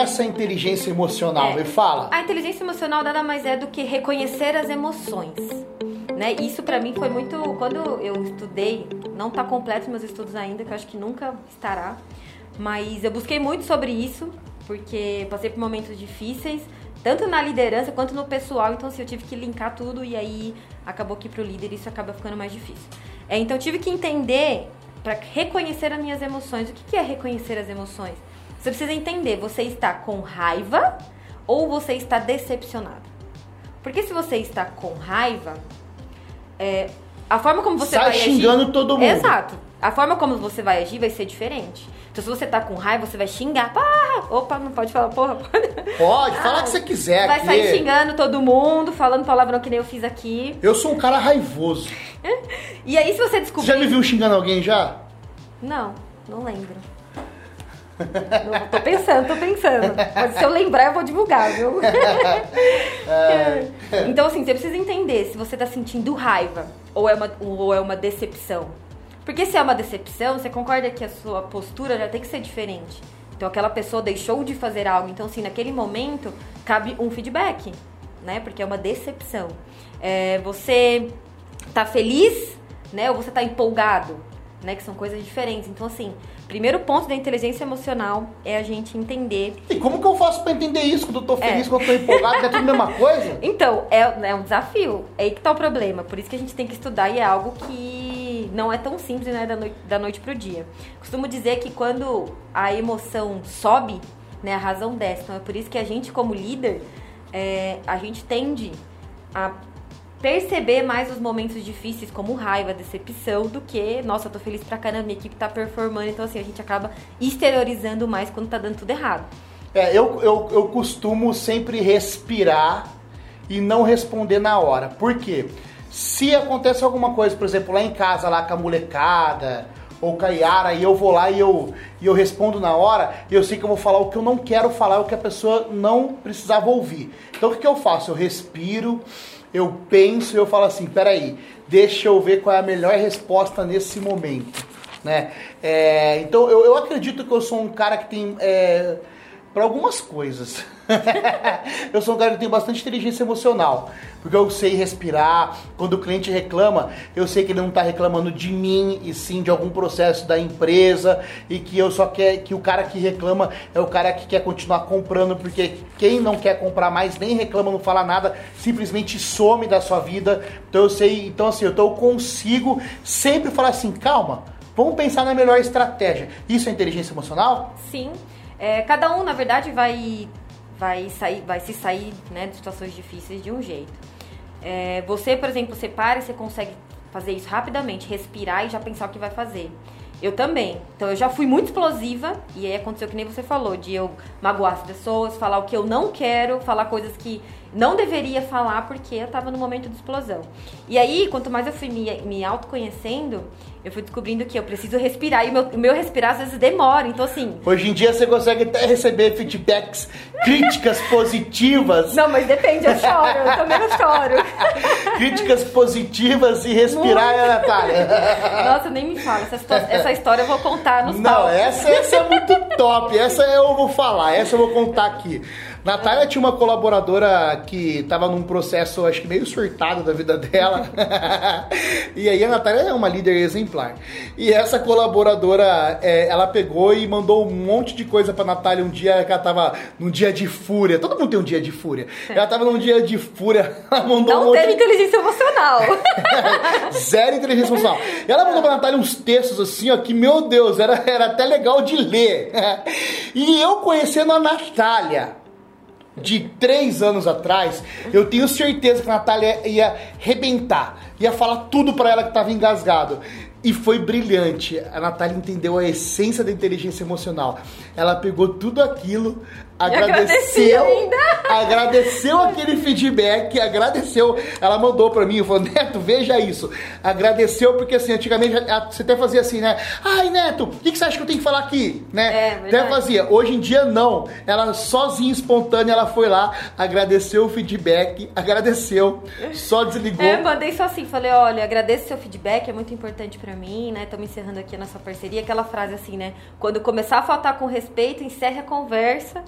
essa inteligência emocional? É. Me fala. A inteligência emocional nada mais é do que reconhecer as emoções. Né? Isso pra mim foi muito. Quando eu estudei, não tá completo meus estudos ainda, que eu acho que nunca estará. Mas eu busquei muito sobre isso, porque passei por momentos difíceis, tanto na liderança quanto no pessoal. Então, assim, eu tive que linkar tudo e aí acabou que pro líder isso acaba ficando mais difícil. É, então, eu tive que entender para reconhecer as minhas emoções. O que que é reconhecer as emoções? Você precisa entender, você está com raiva ou você está decepcionado. Porque se você está com raiva, é, a forma como você Sai vai xingando agir, todo mundo. Exato. A forma como você vai agir vai ser diferente. Então, se você tá com raiva, você vai xingar. Porra! Opa, não pode falar porra. Pode. Pode, fala o que você quiser Vai aqui. sair xingando todo mundo, falando palavrão que nem eu fiz aqui. Eu sou um cara raivoso. E aí, se você Você descobrir. já me viu xingando alguém já? Não, não lembro. Não, tô pensando, tô pensando. Mas se eu lembrar, eu vou divulgar, viu? então, assim, você precisa entender se você tá sentindo raiva ou é uma, ou é uma decepção. Porque se é uma decepção, você concorda que a sua postura já tem que ser diferente. Então, aquela pessoa deixou de fazer algo. Então, assim, naquele momento, cabe um feedback, né? Porque é uma decepção. É, você tá feliz, né? Ou você tá empolgado, né? Que são coisas diferentes. Então, assim, primeiro ponto da inteligência emocional é a gente entender. E como que eu faço pra entender isso? Quando eu tô feliz, É. quando eu tô empolgado, é tudo a mesma coisa? Então, é, é um desafio. É aí que tá o problema. Por isso que a gente tem que estudar e é algo que não é tão simples, né? Da noite, da noite pro dia. Costumo dizer que quando a emoção sobe, né? A razão desce. Então, é por isso que a gente, como líder, é, a gente tende a perceber mais os momentos difíceis, como raiva, decepção, do que, nossa, eu tô feliz pra caramba, minha equipe tá performando. Então, assim, a gente acaba exteriorizando mais quando tá dando tudo errado. É, eu, eu, eu costumo sempre respirar e não responder na hora. Por quê? Se acontece alguma coisa, por exemplo, lá em casa, lá com a molecada, ou com a Yara, e eu vou lá e eu, e eu respondo na hora, eu sei que eu vou falar o que eu não quero falar, o que a pessoa não precisava ouvir. Então o que, que eu faço? Eu respiro, eu penso e eu falo assim, peraí, deixa eu ver qual é a melhor resposta nesse momento. Né? É, então eu, eu acredito que eu sou um cara que tem. É, para algumas coisas. eu sou um cara que tem bastante inteligência emocional, porque eu sei respirar. Quando o cliente reclama, eu sei que ele não está reclamando de mim e sim de algum processo da empresa e que eu só quer que o cara que reclama é o cara que quer continuar comprando, porque quem não quer comprar mais nem reclama, não fala nada, simplesmente some da sua vida. Então eu sei, então assim, então eu consigo sempre falar assim, calma, vamos pensar na melhor estratégia. Isso é inteligência emocional? Sim. É, cada um, na verdade, vai, vai, sair, vai se sair né, de situações difíceis de um jeito. É, você, por exemplo, você para e você consegue fazer isso rapidamente, respirar e já pensar o que vai fazer. Eu também. Então eu já fui muito explosiva e aí aconteceu que nem você falou, de eu magoar as pessoas, falar o que eu não quero, falar coisas que não deveria falar porque eu tava no momento de explosão. E aí, quanto mais eu fui me, me autoconhecendo, eu fui descobrindo que eu preciso respirar e o meu, meu respirar às vezes demora. Então, assim, Hoje em dia você consegue até receber feedbacks, críticas positivas, Não, mas depende, eu choro, eu também eu choro. críticas positivas e respirar, né, Natália? Nossa, nem me fala, essa, essa história eu vou contar nos Não, palcos. essa, essa é muito top. Essa eu vou falar, essa eu vou contar aqui. Natália tinha uma colaboradora que tava num processo, acho que meio surtado da vida dela. e aí a Natália é uma líder exemplar. E essa colaboradora, é, ela pegou e mandou um monte de coisa pra Natália um dia que ela tava num dia de fúria. Todo mundo tem um dia de fúria. Ela tava num dia de fúria, ela mandou um Não monte teve inteligência emocional. Zero inteligência emocional. E ela mandou pra Natália uns textos assim, ó, que, meu Deus, era, era até legal de ler. E eu conhecendo a Natália de três anos atrás, eu tenho certeza que a Natália ia rebentar, ia falar tudo pra ela que tava engasgado. E foi brilhante. A Natália entendeu a essência da inteligência emocional. Ela pegou tudo aquilo, agradeceu, agradeceu aquele feedback, agradeceu. Ela mandou pra mim, falou, Neto, veja isso. Agradeceu porque assim, antigamente você até fazia assim, né? Ai, Neto, o que, que você acha que eu tenho que falar aqui? É, Né? verdade. até fazia. Hoje em dia não. Ela sozinha, espontânea, ela foi lá, agradeceu o feedback, agradeceu, só desligou. É, mandei só assim, falei, olha, agradeço seu feedback, é muito importante pra mim, né? Estamos encerrando aqui a nossa parceria. Aquela frase assim, né? Quando começar a faltar com respeito, encerre a conversa.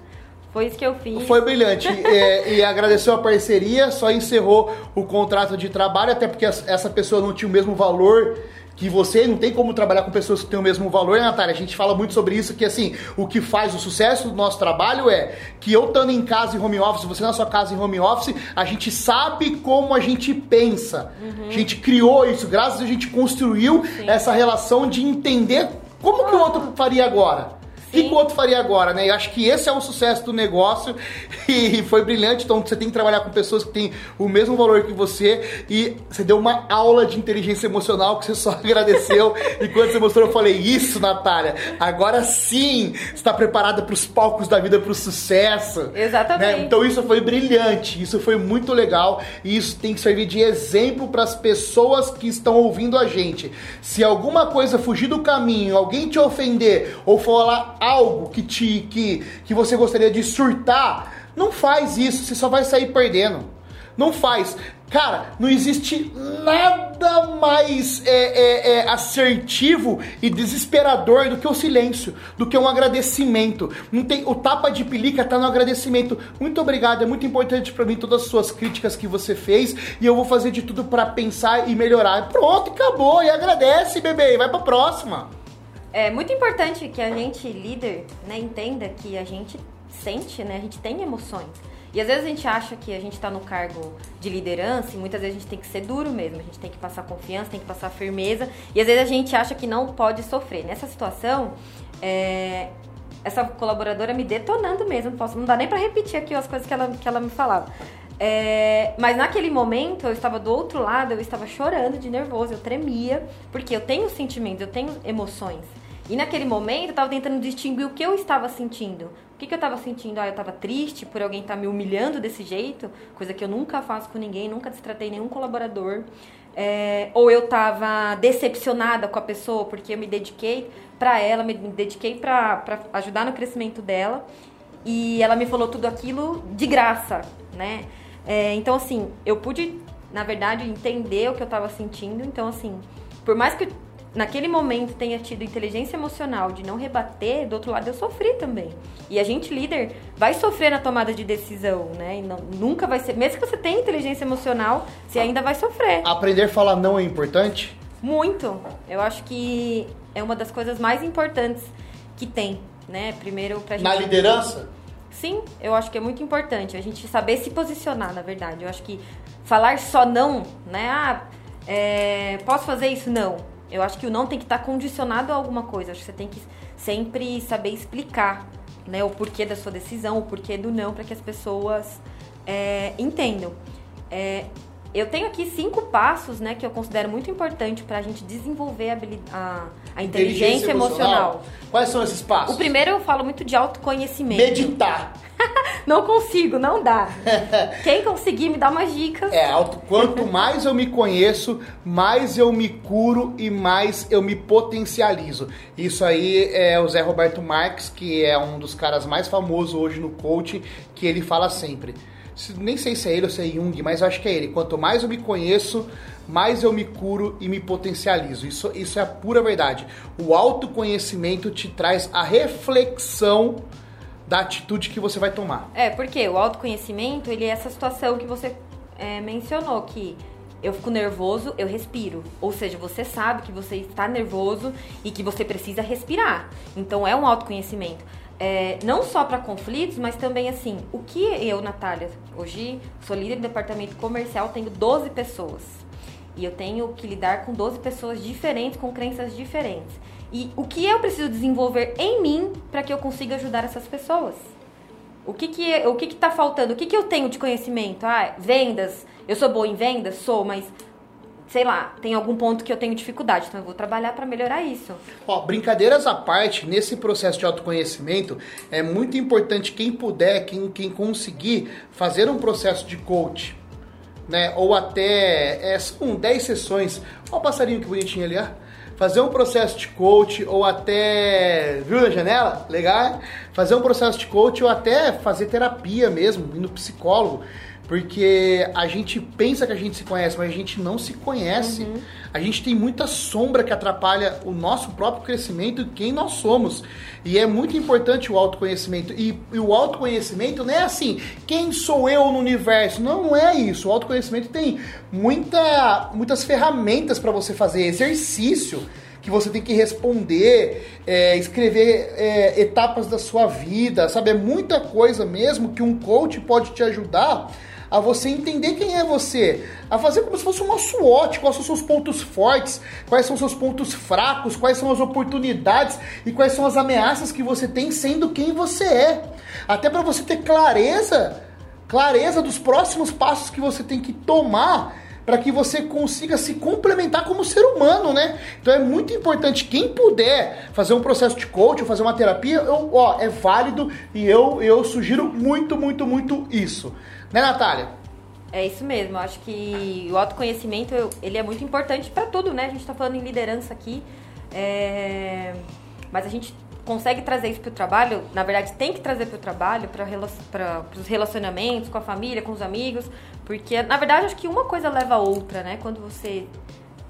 Foi isso que eu fiz. Foi brilhante. é, e agradeceu a parceria, só encerrou o contrato de trabalho, até porque essa pessoa não tinha o mesmo valor que você não tem como trabalhar com pessoas que têm o mesmo valor, né, Natália? A gente fala muito sobre isso, que assim, o que faz o sucesso do nosso trabalho é que eu estando em casa em home office, você na sua casa em home office, a gente sabe como a gente pensa. Uhum. A gente criou isso, graças a gente construiu Sim. essa relação de entender como que o outro faria agora. O que, o outro faria agora, né? Eu acho que esse é o sucesso do negócio e foi brilhante. Então você tem que trabalhar com pessoas que têm o mesmo valor que você e você deu uma aula de inteligência emocional que você só agradeceu. e quando você mostrou, eu falei: Isso, Natália, agora sim está preparada para os palcos da vida, para o sucesso. Exatamente. Né? Então isso foi brilhante, isso foi muito legal e isso tem que servir de exemplo para as pessoas que estão ouvindo a gente. Se alguma coisa fugir do caminho, alguém te ofender ou falar algo que te que, que você gostaria de surtar, não faz isso, você só vai sair perdendo. Não faz. Cara, não existe nada mais é, é, é, assertivo e desesperador do que o silêncio, do que um agradecimento. Não tem, o tapa de pelica tá no agradecimento. Muito obrigado, é muito importante para mim todas as suas críticas que você fez e eu vou fazer de tudo para pensar e melhorar. Pronto, acabou. E agradece, bebê. Vai pra próxima. É muito importante que a gente, líder, né, entenda que a gente sente, né, a gente tem emoções. E às vezes a gente acha que a gente está no cargo de liderança e muitas vezes a gente tem que ser duro mesmo, a gente tem que passar confiança, tem que passar firmeza. E às vezes a gente acha que não pode sofrer. Nessa situação, é, essa colaboradora me detonando mesmo, não, posso, não dá nem para repetir aqui as coisas que ela, que ela me falava. É, mas naquele momento eu estava do outro lado, eu estava chorando de nervoso, eu tremia, porque eu tenho sentimentos, eu tenho emoções. E naquele momento eu tava tentando distinguir o que eu estava sentindo. O que, que eu estava sentindo? Ah, eu estava triste por alguém estar tá me humilhando desse jeito, coisa que eu nunca faço com ninguém, nunca destratei nenhum colaborador. É, ou eu estava decepcionada com a pessoa porque eu me dediquei para ela, me dediquei para ajudar no crescimento dela e ela me falou tudo aquilo de graça, né? É, então, assim, eu pude, na verdade, entender o que eu estava sentindo. Então, assim, por mais que naquele momento tenha tido inteligência emocional de não rebater, do outro lado eu sofri também. E a gente, líder, vai sofrer na tomada de decisão, né? E não, nunca vai ser. Mesmo que você tenha inteligência emocional, você ainda vai sofrer. Aprender a falar não é importante? Muito. Eu acho que é uma das coisas mais importantes que tem, né? Primeiro pra gente. Na liderança? Sim, eu acho que é muito importante a gente saber se posicionar, na verdade. Eu acho que falar só não, né? Ah, é, posso fazer isso? Não eu acho que o não tem que estar condicionado a alguma coisa. Acho que você tem que sempre saber explicar né, o porquê da sua decisão, o porquê do não, para que as pessoas é, entendam. É, eu tenho aqui cinco passos né, que eu considero muito importante para a gente desenvolver a, a, a inteligência, inteligência emocional. emocional. Quais são esses passos? O primeiro eu falo muito de autoconhecimento. Meditar. não consigo, não dá. Quem conseguir me dá umas dicas. É, quanto mais eu me conheço, mais eu me curo e mais eu me potencializo. Isso aí é o Zé Roberto Marques, que é um dos caras mais famosos hoje no coaching, que ele fala sempre. Nem sei se é ele ou se é Jung, mas eu acho que é ele. Quanto mais eu me conheço, mais eu me curo e me potencializo. Isso, isso é a pura verdade. O autoconhecimento te traz a reflexão da atitude que você vai tomar. É, porque o autoconhecimento, ele é essa situação que você é, mencionou, que eu fico nervoso, eu respiro. Ou seja, você sabe que você está nervoso e que você precisa respirar. Então é um autoconhecimento. É, não só para conflitos, mas também assim, o que eu, Natália, hoje sou líder do departamento comercial, tenho 12 pessoas. E eu tenho que lidar com 12 pessoas diferentes, com crenças diferentes. E o que eu preciso desenvolver em mim para que eu consiga ajudar essas pessoas? O que que, o que que tá faltando? O que que eu tenho de conhecimento? Ah, vendas. Eu sou boa em vendas? Sou, mas sei lá, tem algum ponto que eu tenho dificuldade, então eu vou trabalhar para melhorar isso. Ó, brincadeiras à parte, nesse processo de autoconhecimento, é muito importante quem puder, quem, quem conseguir fazer um processo de coach, né? Ou até, é, são 10 sessões. Olha o passarinho que bonitinho ali, ó fazer um processo de coach ou até. Viu na janela? Legal? Fazer um processo de coach ou até fazer terapia mesmo, ir no psicólogo. Porque a gente pensa que a gente se conhece, mas a gente não se conhece. Uhum. A gente tem muita sombra que atrapalha o nosso próprio crescimento e quem nós somos. E é muito importante o autoconhecimento. E, e, o autoconhecimento não é assim, quem sou eu no universo? Não, é isso. O autoconhecimento tem muita, muitas ferramentas para você fazer, exercício que você tem que responder, é, escrever é, etapas da sua vida, sabe? É muita coisa mesmo que um coach pode te ajudar a você entender quem é você, a fazer como se fosse uma SWOT, quais são seus pontos fortes, quais são seus pontos fracos, quais são as oportunidades e quais são as ameaças que você tem sendo quem você é. Até para você ter clareza, clareza dos próximos passos que você tem que tomar para que você consiga se complementar como ser humano, né? Então é muito importante quem puder fazer um processo de coach fazer uma terapia, eu, ó, é válido e eu eu sugiro muito, muito, muito isso. Né, Natália? É isso mesmo. Acho que o autoconhecimento ele é muito importante para tudo, né? A gente está falando em liderança aqui, é... mas a gente consegue trazer isso para o trabalho. Na verdade, tem que trazer para o trabalho, para os relacionamentos com a família, com os amigos, porque na verdade acho que uma coisa leva a outra, né? Quando você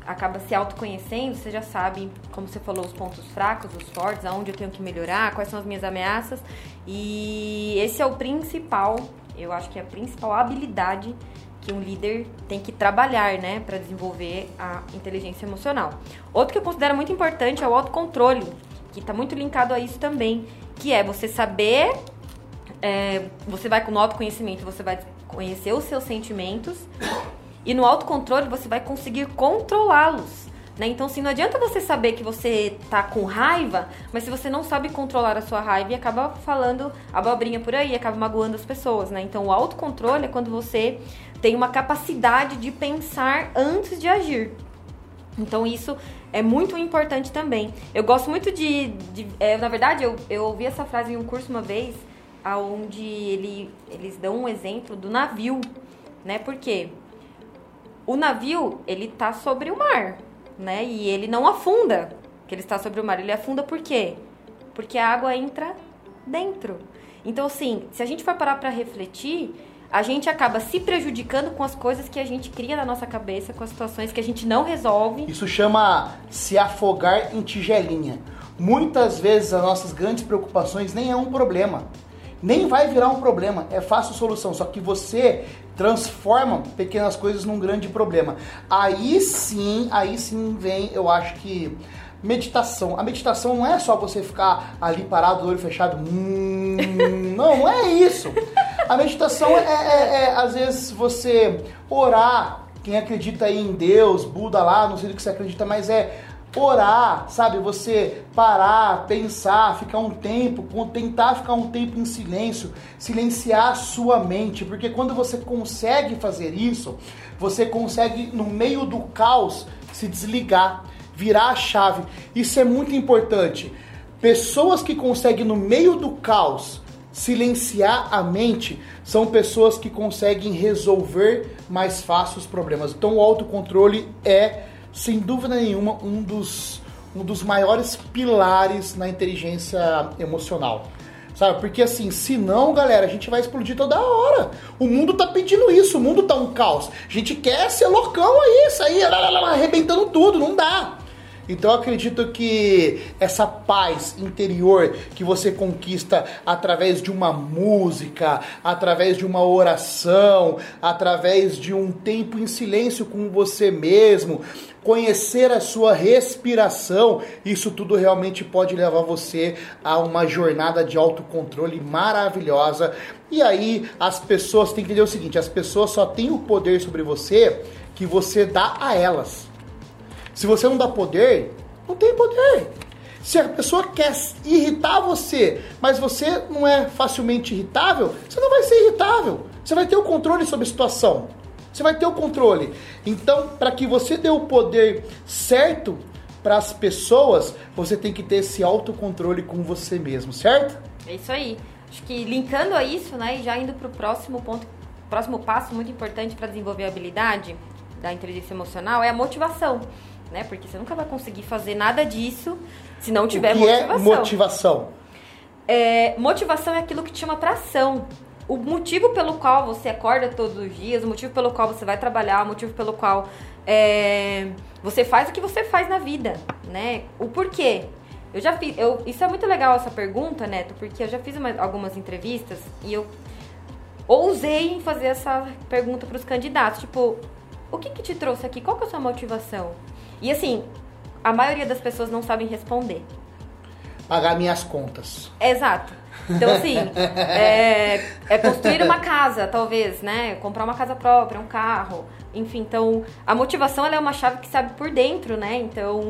acaba se autoconhecendo, você já sabe, como você falou, os pontos fracos, os fortes, aonde eu tenho que melhorar, quais são as minhas ameaças. E esse é o principal eu acho que é a principal habilidade que um líder tem que trabalhar, né, para desenvolver a inteligência emocional. Outro que eu considero muito importante é o autocontrole, que está muito linkado a isso também, que é você saber, é, você vai com o autoconhecimento, você vai conhecer os seus sentimentos e no autocontrole você vai conseguir controlá-los. Né? Então, assim, não adianta você saber que você tá com raiva, mas se você não sabe controlar a sua raiva e acaba falando abobrinha por aí, acaba magoando as pessoas, né? Então, o autocontrole é quando você tem uma capacidade de pensar antes de agir. Então, isso é muito importante também. Eu gosto muito de. de é, na verdade, eu, eu ouvi essa frase em um curso uma vez, onde ele, eles dão um exemplo do navio, né? Porque o navio, ele tá sobre o mar né? E ele não afunda, que ele está sobre o mar. Ele afunda por quê? Porque a água entra dentro. Então, assim, se a gente for parar para refletir, a gente acaba se prejudicando com as coisas que a gente cria na nossa cabeça, com as situações que a gente não resolve. Isso chama se afogar em tigelinha. Muitas vezes as nossas grandes preocupações nem é um problema nem vai virar um problema, é fácil solução, só que você transforma pequenas coisas num grande problema. Aí sim, aí sim vem, eu acho que meditação. A meditação não é só você ficar ali parado, olho fechado. Hum, não, não é isso. A meditação é, é, é, às vezes você orar. Quem acredita aí em Deus, Buda lá, não sei do que você acredita, mas é orar, sabe? Você parar, pensar, ficar um tempo, tentar ficar um tempo em silêncio, silenciar a sua mente, porque quando você consegue fazer isso, você consegue no meio do caos se desligar, virar a chave. Isso é muito importante. Pessoas que conseguem no meio do caos silenciar a mente são pessoas que conseguem resolver mais fácil os problemas. Então o autocontrole é sem dúvida nenhuma, um dos, um dos maiores pilares na inteligência emocional. Sabe? Porque assim, se não, galera, a gente vai explodir toda hora. O mundo tá pedindo isso, o mundo tá um caos. A gente quer ser loucão aí, sair arrebentando tudo, não dá. Então acredito que essa paz interior que você conquista através de uma música, através de uma oração, através de um tempo em silêncio com você mesmo, conhecer a sua respiração, isso tudo realmente pode levar você a uma jornada de autocontrole maravilhosa. E aí as pessoas têm que entender o seguinte: as pessoas só têm o poder sobre você que você dá a elas. Se você não dá poder, não tem poder. Se a pessoa quer irritar você, mas você não é facilmente irritável, você não vai ser irritável. Você vai ter o controle sobre a situação. Você vai ter o controle. Então, para que você dê o poder certo para as pessoas, você tem que ter esse autocontrole com você mesmo, certo? É isso aí. Acho que linkando a isso, né, e já indo para o próximo ponto, próximo passo muito importante para desenvolver a habilidade da inteligência emocional é a motivação né? Porque você nunca vai conseguir fazer nada disso se não tiver o que motivação. É motivação. É, motivação é aquilo que te chama pra ação. o motivo pelo qual você acorda todos os dias, o motivo pelo qual você vai trabalhar, o motivo pelo qual é, você faz o que você faz na vida, né? O porquê. Eu já fiz, eu, isso é muito legal essa pergunta, Neto, porque eu já fiz uma, algumas entrevistas e eu ousei em fazer essa pergunta para os candidatos, tipo, o que, que te trouxe aqui? Qual que é a sua motivação? E assim, a maioria das pessoas não sabem responder. Pagar minhas contas. Exato. Então, assim, é, é, construir uma casa, talvez, né? Comprar uma casa própria, um carro. Enfim, então, a motivação é uma chave que sabe por dentro, né? Então,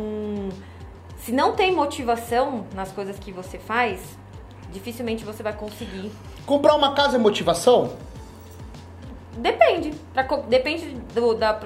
se não tem motivação nas coisas que você faz, dificilmente você vai conseguir. Comprar uma casa é motivação? Depende. Pra, depende do, da.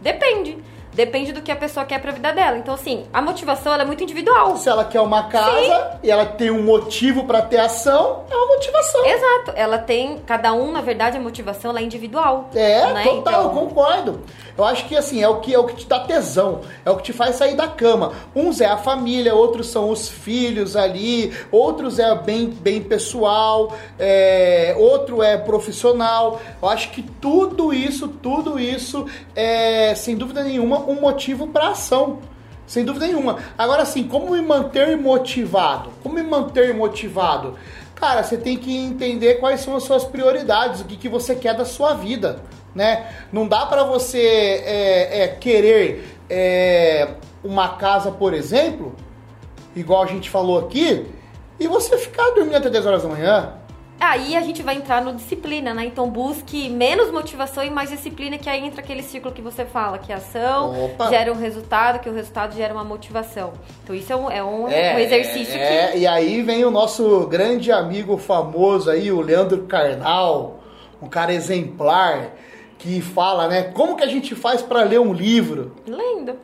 Depende. Depende do que a pessoa quer pra vida dela. Então, assim, a motivação é muito individual. Se ela quer uma casa Sim. e ela tem um motivo para ter ação, é uma motivação. Exato. Ela tem. Cada um, na verdade, a motivação é individual. É, né? total, então... concordo. Eu acho que assim, é o que é o que te dá tesão, é o que te faz sair da cama. Uns é a família, outros são os filhos ali, outros é bem, bem pessoal, é, outro é profissional. Eu acho que tudo isso, tudo isso é, sem dúvida nenhuma, um motivo para ação. Sem dúvida nenhuma. Agora sim, como me manter motivado? Como me manter motivado? Cara, você tem que entender quais são as suas prioridades, o que, que você quer da sua vida né? Não dá para você é, é, querer é, uma casa, por exemplo, igual a gente falou aqui, e você ficar dormindo até 10 horas da manhã. Aí a gente vai entrar no disciplina, né? Então busque menos motivação e mais disciplina, que aí entra aquele ciclo que você fala, que a ação Opa. gera um resultado, que o resultado gera uma motivação. Então isso é um, é um, é, um exercício é, que... E aí vem o nosso grande amigo famoso aí, o Leandro Carnal, um cara exemplar, que fala, né? Como que a gente faz para ler um livro? Lendo.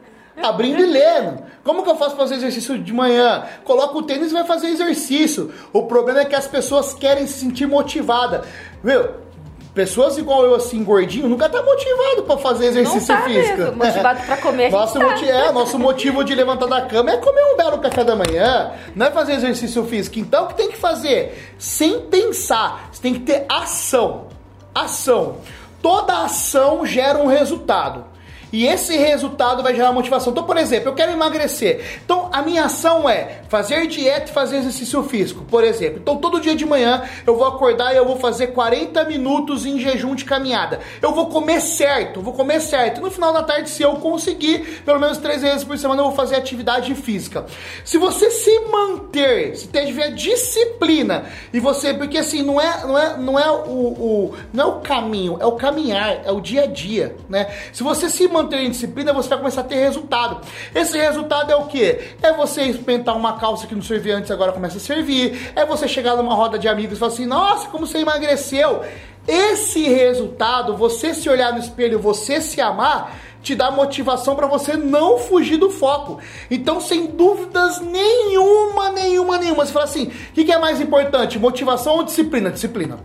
Abrindo e lendo. Como que eu faço fazer exercício de manhã? Coloca o tênis e vai fazer exercício. O problema é que as pessoas querem se sentir motivada. Viu? Pessoas igual eu, assim, gordinho, nunca tá motivado para fazer exercício não tá físico. Mesmo. Motivado para comer. nosso, tá. motivo, é, nosso motivo de levantar da cama é comer um belo café da manhã, não é fazer exercício físico. Então, o que tem que fazer? Sem pensar, você tem que ter ação. Ação toda ação gera um resultado. E esse resultado vai gerar motivação. Então, por exemplo, eu quero emagrecer. Então, a minha ação é fazer dieta e fazer exercício físico, por exemplo. Então, todo dia de manhã eu vou acordar e eu vou fazer 40 minutos em jejum de caminhada. Eu vou comer certo, vou comer certo. No final da tarde, se eu conseguir, pelo menos três vezes por semana, eu vou fazer atividade física. Se você se manter, se tiver disciplina e você, porque assim, não é, não é, não é o, o não é o caminho, é o caminhar, é o dia a dia, né? Se você se manter em disciplina, você vai começar a ter resultado. Esse resultado é o que? É você experimentar uma calça que não servia antes, agora começa a servir. É você chegar numa roda de amigos e falar assim: nossa, como você emagreceu. Esse resultado, você se olhar no espelho, você se amar, te dá motivação para você não fugir do foco. Então, sem dúvidas nenhuma, nenhuma, nenhuma. Você fala assim: o que, que é mais importante, motivação ou disciplina? Disciplina.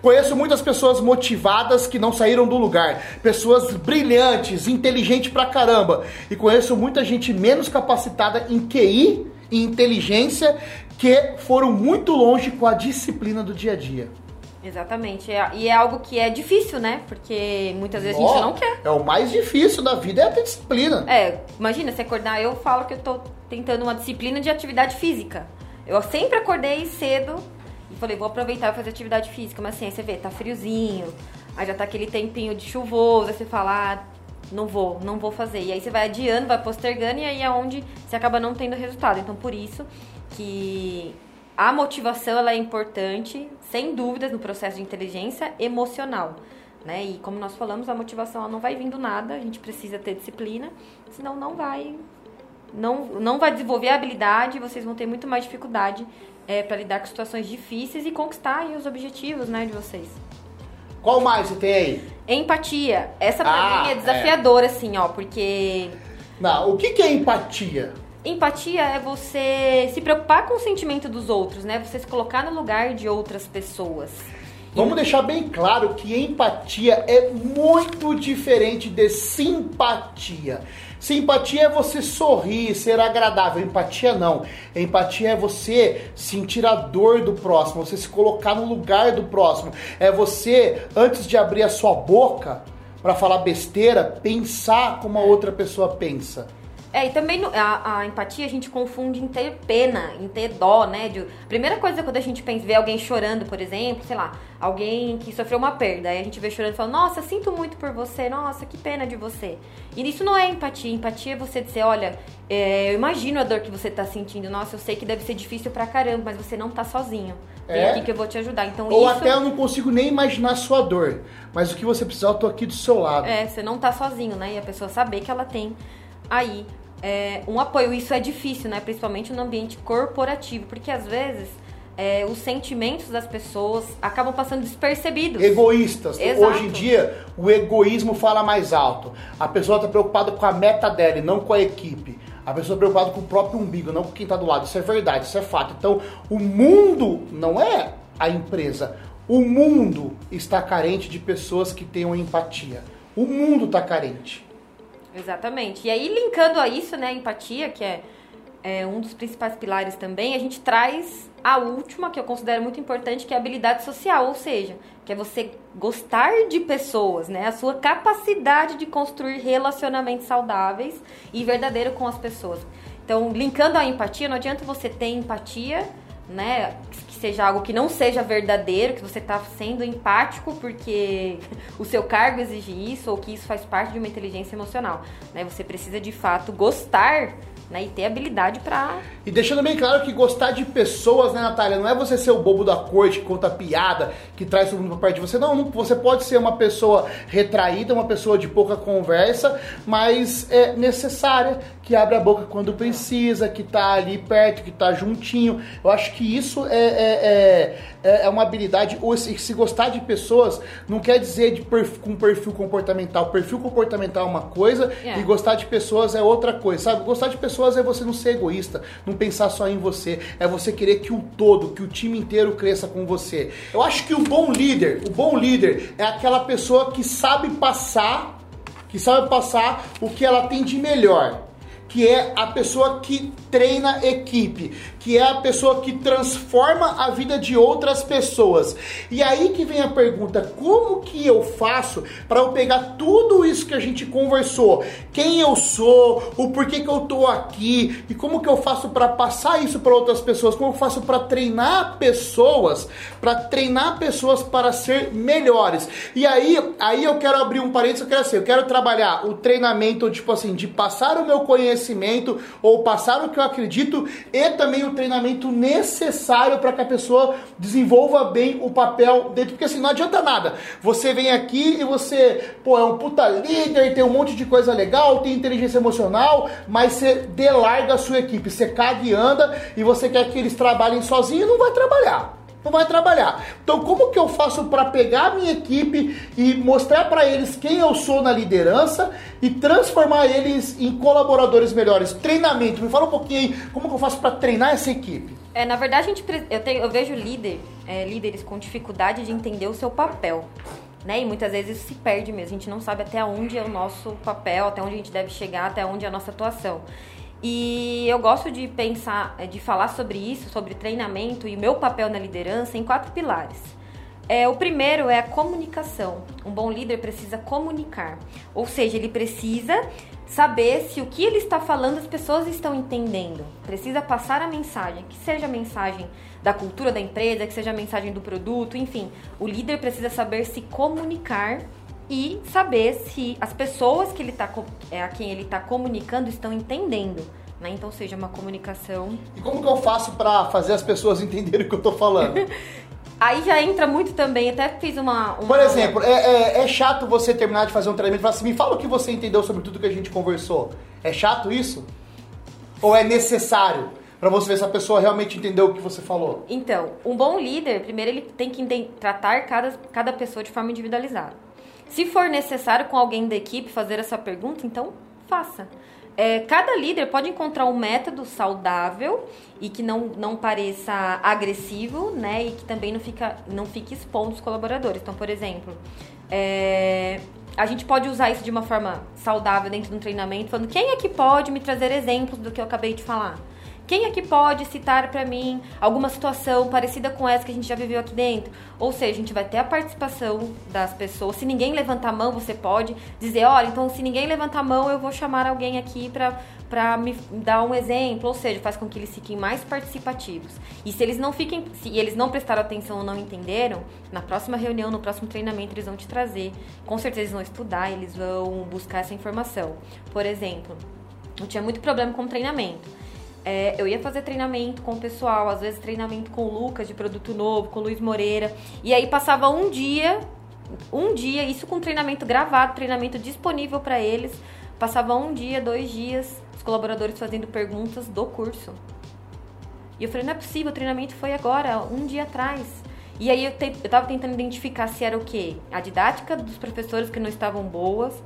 Conheço muitas pessoas motivadas que não saíram do lugar, pessoas brilhantes, inteligentes pra caramba. E conheço muita gente menos capacitada em QI e inteligência que foram muito longe com a disciplina do dia a dia. Exatamente. É, e é algo que é difícil, né? Porque muitas vezes oh, a gente não quer. É o mais difícil da vida é ter disciplina. É, imagina, se acordar, eu falo que eu tô tentando uma disciplina de atividade física. Eu sempre acordei cedo falei, vou aproveitar e fazer atividade física. Mas assim, aí você vê, tá friozinho, aí já tá aquele tempinho de chuvoso, aí você fala, ah, não vou, não vou fazer. E aí você vai adiando, vai postergando, e aí é onde você acaba não tendo resultado. Então, por isso que a motivação ela é importante, sem dúvidas, no processo de inteligência emocional. Né? E como nós falamos, a motivação ela não vai vindo nada, a gente precisa ter disciplina, senão não vai não, não vai desenvolver a habilidade, vocês vão ter muito mais dificuldade é, para lidar com situações difíceis e conquistar os objetivos né, de vocês. Qual mais você tem aí? Empatia. Essa pra ah, mim é desafiadora, é. assim, ó, porque. Não, o que, que é empatia? Empatia é você se preocupar com o sentimento dos outros, né? Você se colocar no lugar de outras pessoas. Vamos deixar bem claro que empatia é muito diferente de simpatia. Simpatia é você sorrir, ser agradável. Empatia não. Empatia é você sentir a dor do próximo, você se colocar no lugar do próximo. É você, antes de abrir a sua boca para falar besteira, pensar como a outra pessoa pensa. É, e também a, a, empatia a gente confunde em ter pena, em ter dó, né? De, primeira coisa quando a gente pensa, vê alguém chorando, por exemplo, sei lá, alguém que sofreu uma perda, aí a gente vê chorando e fala, nossa, sinto muito por você, nossa, que pena de você. E isso não é empatia, empatia é você dizer, olha, é, eu imagino a dor que você tá sentindo, nossa, eu sei que deve ser difícil pra caramba, mas você não tá sozinho. Vem é? aqui que eu vou te ajudar. Então, Ou isso... até eu não consigo nem imaginar a sua dor, mas o que você precisar, eu tô aqui do seu lado. É, você não tá sozinho, né? E a pessoa saber que ela tem aí é, um apoio. Isso é difícil, né? Principalmente no ambiente corporativo, porque às vezes é, os sentimentos das pessoas acabam passando despercebidos. Egoístas. Exato. Hoje em dia, o egoísmo fala mais alto. A pessoa está preocupada com a meta dela e não com a equipe. A pessoa está preocupada com o próprio umbigo, não com quem está do lado. Isso é verdade, isso é fato. Então, o mundo não é a empresa. O mundo está carente de pessoas que tenham empatia. O mundo está carente. Exatamente. E aí, linkando a isso, né, a empatia, que é, é um dos principais pilares também, a gente traz a última, que eu considero muito importante, que é a habilidade social, ou seja, que é você gostar de pessoas, né? A sua capacidade de construir relacionamentos saudáveis e verdadeiros com as pessoas. Então, linkando a empatia, não adianta você ter empatia, né? seja algo que não seja verdadeiro, que você está sendo empático porque o seu cargo exige isso ou que isso faz parte de uma inteligência emocional. Né? Você precisa de fato gostar né, e ter habilidade para. E deixando bem claro que gostar de pessoas, né, Natália, não é você ser o bobo da corte que conta piada, que traz todo mundo pra perto de você. Não, não, você pode ser uma pessoa retraída, uma pessoa de pouca conversa, mas é necessária, que abre a boca quando precisa, que tá ali perto, que tá juntinho. Eu acho que isso é, é, é, é, é uma habilidade. Ou se, se, gostar de pessoas não quer dizer de perfil, com perfil comportamental. Perfil comportamental é uma coisa é. e gostar de pessoas é outra coisa, sabe? Gostar de pessoas é você não ser egoísta, não pensar só em você. É você querer que o todo, que o time inteiro cresça com você. Eu acho que o bom líder, o bom líder é aquela pessoa que sabe passar que sabe passar o que ela tem de melhor que é a pessoa que treina equipe, que é a pessoa que transforma a vida de outras pessoas. E aí que vem a pergunta: como que eu faço para eu pegar tudo isso que a gente conversou? Quem eu sou, o porquê que eu tô aqui e como que eu faço para passar isso para outras pessoas? Como eu faço para treinar pessoas, para treinar pessoas para ser melhores? E aí, aí eu quero abrir um parênteses, eu quero assim, eu quero trabalhar o treinamento tipo assim, de passar o meu conhecimento ou passar o que eu acredito e também o treinamento necessário para que a pessoa desenvolva bem o papel dentro. Porque assim, não adianta nada. Você vem aqui e você, pô, é um puta líder, tem um monte de coisa legal, tem inteligência emocional, mas você delarga a sua equipe. Você caga e anda e você quer que eles trabalhem sozinhos e não vai trabalhar não vai trabalhar. Então, como que eu faço para pegar a minha equipe e mostrar para eles quem eu sou na liderança e transformar eles em colaboradores melhores? Treinamento, me fala um pouquinho aí, como que eu faço para treinar essa equipe? É, na verdade, a gente, eu, tenho, eu vejo líder, é, líderes com dificuldade de entender o seu papel. Né? E muitas vezes isso se perde mesmo. A gente não sabe até onde é o nosso papel, até onde a gente deve chegar, até onde é a nossa atuação. E eu gosto de pensar, eh, de falar sobre isso, sobre treinamento e o meu papel na liderança em quatro pilares. É, o primeiro é a comunicação. Um bom líder precisa comunicar, ou seja, ele precisa saber se o que ele está falando as pessoas estão entendendo. Precisa passar a mensagem, que seja a mensagem da cultura da empresa, que seja a mensagem do produto, enfim. O líder precisa saber se comunicar e saber se as pessoas que ele tá, é, a quem ele está comunicando estão entendendo. Né? Então, seja uma comunicação. E como que eu faço para fazer as pessoas entenderem o que eu estou falando? Aí já entra muito também, até fiz uma. uma... Por exemplo, é, é, é, chato você terminar de fazer um treinamento e falar assim: me fala o que você entendeu sobre tudo que a gente conversou. É chato isso? Ou é necessário? para você ver se a pessoa realmente entendeu o que você falou? Então, um bom líder, primeiro ele tem que tratar cada, cada pessoa de forma individualizada. Se for necessário com alguém da equipe fazer essa pergunta, então faça. É, cada líder pode encontrar um método saudável e que não, não pareça agressivo, né? E que também não, fica, não fique expondo os colaboradores. Então, por exemplo, é, a gente pode usar isso de uma forma saudável dentro de um treinamento, falando quem é que pode me trazer exemplos do que eu acabei de falar? Quem aqui pode citar para mim alguma situação parecida com essa que a gente já viveu aqui dentro? Ou seja, a gente vai ter a participação das pessoas. Se ninguém levantar a mão, você pode dizer, olha, então se ninguém levantar a mão, eu vou chamar alguém aqui para para me dar um exemplo, ou seja, faz com que eles fiquem mais participativos. E se eles não fiquem, se eles não prestaram atenção ou não entenderam, na próxima reunião, no próximo treinamento, eles vão te trazer. Com certeza eles vão estudar, eles vão buscar essa informação. Por exemplo, eu tinha muito problema com treinamento. É, eu ia fazer treinamento com o pessoal, às vezes treinamento com o Lucas de produto novo, com o Luiz Moreira. E aí passava um dia, um dia, isso com treinamento gravado, treinamento disponível para eles. Passava um dia, dois dias, os colaboradores fazendo perguntas do curso. E eu falei, não é possível, o treinamento foi agora, um dia atrás. E aí eu, te, eu tava tentando identificar se era o quê? A didática dos professores que não estavam boas,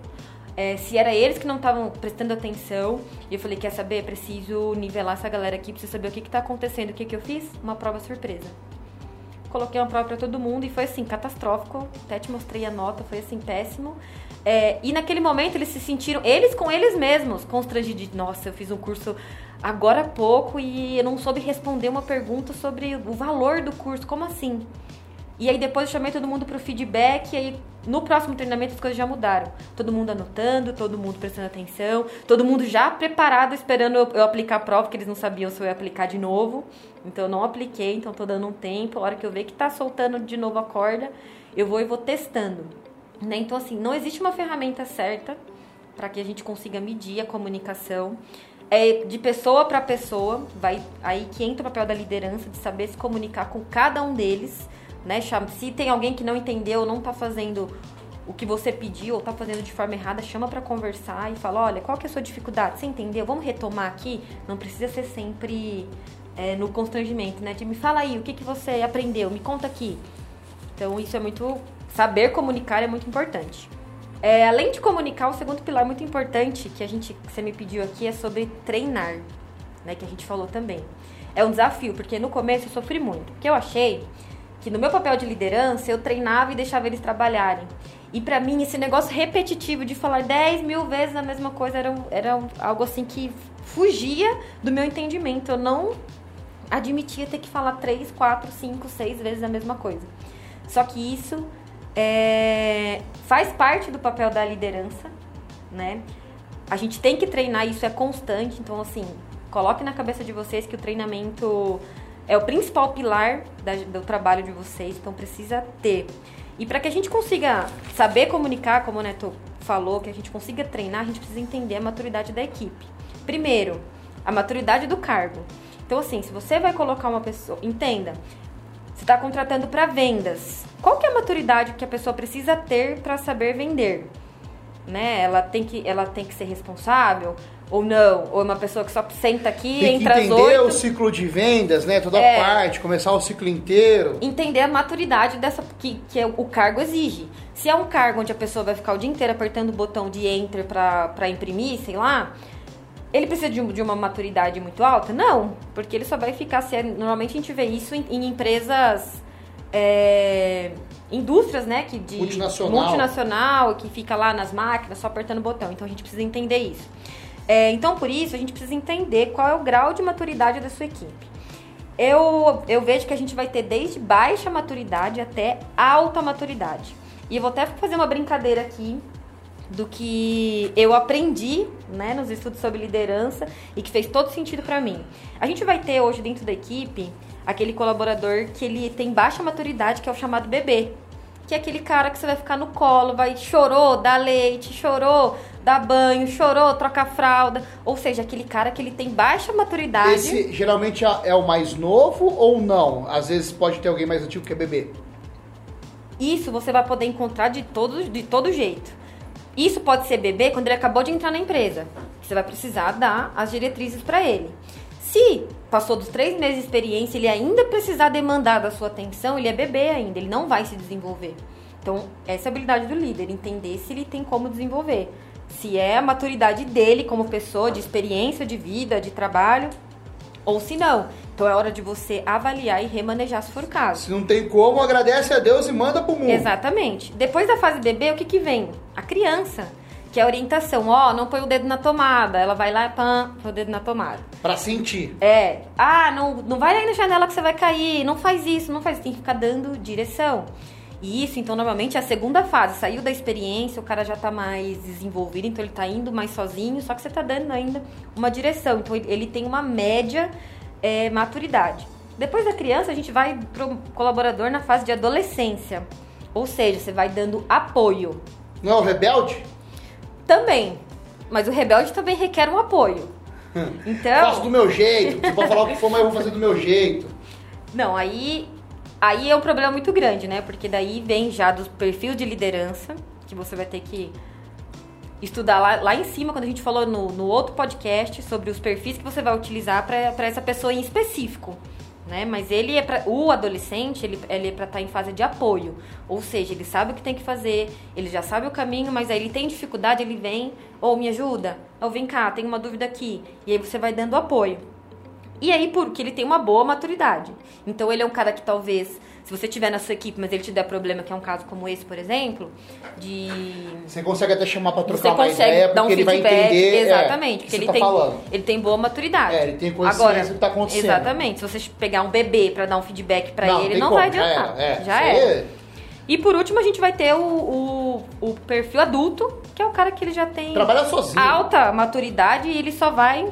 é, se era eles que não estavam prestando atenção. E eu falei, quer saber? Preciso nivelar essa galera aqui, preciso saber o que está acontecendo. O que, que eu fiz? Uma prova surpresa. Coloquei uma prova para todo mundo e foi assim, catastrófico. Até te mostrei a nota, foi assim, péssimo. É, e naquele momento eles se sentiram, eles com eles mesmos, constrangidos. Nossa, eu fiz um curso agora há pouco e eu não soube responder uma pergunta sobre o valor do curso. Como assim? E aí depois eu chamei todo mundo para o feedback e aí no próximo treinamento as coisas já mudaram. Todo mundo anotando, todo mundo prestando atenção, todo mundo já preparado esperando eu, aplicar a prova, que eles não sabiam se eu ia aplicar de novo. Então eu não apliquei, então tô dando um tempo. A hora que eu ver que tá soltando de novo a corda, eu vou e vou testando. Né? Então assim, não existe uma ferramenta certa para que a gente consiga medir a comunicação. É de pessoa para pessoa, vai aí que entra o papel da liderança de saber se comunicar com cada um deles né? Se tem alguém que não entendeu, não está fazendo o que você pediu ou está fazendo de forma errada, chama para conversar e fala, olha, qual que é a sua dificuldade? Você entendeu? Vamos retomar aqui? Não precisa ser sempre é, no constrangimento, né? De me fala aí, o que, que você aprendeu? Me conta aqui. Então, isso é muito... Saber comunicar é muito importante. É, além de comunicar, o segundo pilar muito importante que a gente, que você me pediu aqui é sobre treinar, né? Que a gente falou também. É um desafio, porque no começo eu sofri muito. Porque eu achei que no meu papel de liderança eu treinava e deixava eles trabalharem. E para mim esse negócio repetitivo de falar 10 mil vezes a mesma coisa era, era algo assim que fugia do meu entendimento. Eu não admitia ter que falar 3, 4, 5, 6 vezes a mesma coisa. Só que isso é, faz parte do papel da liderança, né? A gente tem que treinar, isso é constante. Então, assim, coloque na cabeça de vocês que o treinamento é o principal pilar da, do trabalho de vocês, então precisa ter. E para que a gente consiga saber comunicar, como o Neto falou, que a gente consiga treinar, a gente precisa entender a maturidade da equipe. Primeiro, a maturidade do cargo. Então, assim, se você vai colocar uma pessoa, entenda, você está contratando para vendas. Qual que é a maturidade que a pessoa precisa ter para saber vender? Né? Ela tem que, ela tem que ser responsável ou não, ou é uma pessoa que só senta aqui, Tem entra que entender o ciclo de vendas, né? Toda é, parte, começar o ciclo inteiro. Entender a maturidade dessa que, que é o cargo exige. Se é um cargo onde a pessoa vai ficar o dia inteiro apertando o botão de enter para imprimir, sei lá, ele precisa de, de, uma maturidade muito alta? Não, porque ele só vai ficar. Se é, normalmente a gente vê isso em, em empresas. É, indústrias, né, que de multinacional. multinacional, que fica lá nas máquinas só apertando o botão. Então a gente precisa entender isso. É, então, por isso, a gente precisa entender qual é o grau de maturidade da sua equipe. Eu, eu vejo que a gente vai ter desde baixa maturidade até alta maturidade. E eu vou até fazer uma brincadeira aqui do que eu aprendi né, nos estudos sobre liderança e que fez todo sentido para mim. A gente vai ter hoje dentro da equipe aquele colaborador que ele tem baixa maturidade, que é o chamado bebê. Que é aquele cara que você vai ficar no colo, vai chorou, dá leite, chorou, dá banho, chorou, troca fralda. Ou seja, aquele cara que ele tem baixa maturidade. Esse geralmente é, é o mais novo ou não? Às vezes pode ter alguém mais antigo que é bebê. Isso você vai poder encontrar de todo, de todo jeito. Isso pode ser bebê quando ele acabou de entrar na empresa. Você vai precisar dar as diretrizes para ele. Se passou dos três meses de experiência, ele ainda precisar demandar da sua atenção, ele é bebê ainda, ele não vai se desenvolver. Então, essa é a habilidade do líder, entender se ele tem como desenvolver se é a maturidade dele como pessoa, de experiência de vida, de trabalho, ou se não. Então é hora de você avaliar e remanejar se for o caso. Se não tem como, agradece a Deus e manda pro mundo. Exatamente. Depois da fase bebê, o que que vem? A criança. Que é a orientação, ó, não põe o dedo na tomada. Ela vai lá e pã, põe o dedo na tomada. Pra sentir. É. Ah, não, não vai aí na janela que você vai cair. Não faz isso, não faz isso. Tem que ficar dando direção. E isso, então, normalmente, é a segunda fase. Saiu da experiência, o cara já tá mais desenvolvido, então ele tá indo mais sozinho, só que você tá dando ainda uma direção. Então, ele tem uma média é, maturidade. Depois da criança, a gente vai pro colaborador na fase de adolescência. Ou seja, você vai dando apoio. Não é o rebelde? Também. Mas o rebelde também requer um apoio. Então. Faço do meu jeito. Você pode falar o que for, mas eu vou fazer do meu jeito. Não, aí. Aí é um problema muito grande, né? Porque daí vem já do perfil de liderança, que você vai ter que estudar lá, lá em cima, quando a gente falou no, no outro podcast sobre os perfis que você vai utilizar para essa pessoa em específico. Né? Mas ele é pra, o adolescente, ele, ele é para estar tá em fase de apoio. Ou seja, ele sabe o que tem que fazer, ele já sabe o caminho, mas aí ele tem dificuldade, ele vem, ou oh, me ajuda, ou vem cá, tem uma dúvida aqui. E aí você vai dando apoio. E aí, porque ele tem uma boa maturidade. Então, ele é um cara que talvez, se você tiver na sua equipe, mas ele te der problema, que é um caso como esse, por exemplo, de. Você consegue até chamar pra trocar você uma ideia, porque dar um ele vai feedback, entender. Exatamente, é, porque que ele você tem, tá falando. ele tem boa maturidade. É, ele tem consciência Agora, do que tá acontecendo. Exatamente. Se você pegar um bebê pra dar um feedback pra Não, ele, não como, vai já adiantar. era, é. Já é. E por último, a gente vai ter o, o, o perfil adulto, que é o cara que ele já tem Trabalha sozinho. alta maturidade e ele só vai.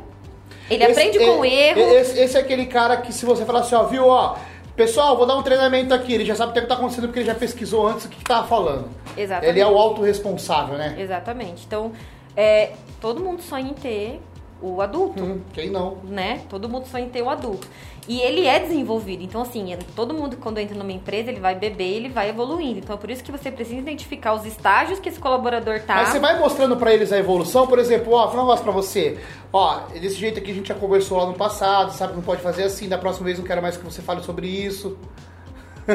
Ele Esse- aprende com o e- erro. Esse, esse é aquele cara que se você falar assim, ó, viu, ó, pessoal, vou dar um treinamento aqui, ele já sabe o que tá acontecendo porque ele já pesquisou antes o que, que tava falando. Exatamente. Ele é o autorresponsável, né? Exatamente. Então, é, todo mundo sonha em ter o adulto. Hum, quem não? né? Todo mundo sonha em ter o adulto. E ele é desenvolvido. Então, assim, todo mundo, quando entra numa empresa, ele vai beber ele vai evoluindo. Então, é por isso que você precisa identificar os estágios que esse colaborador tá. Mas você vai mostrando pra eles a evolução, por exemplo, ó, vou falar um negócio pra você. Ó, desse jeito aqui a gente já conversou lá no passado, sabe? Não pode fazer assim, da próxima vez não quero mais que você fale sobre isso.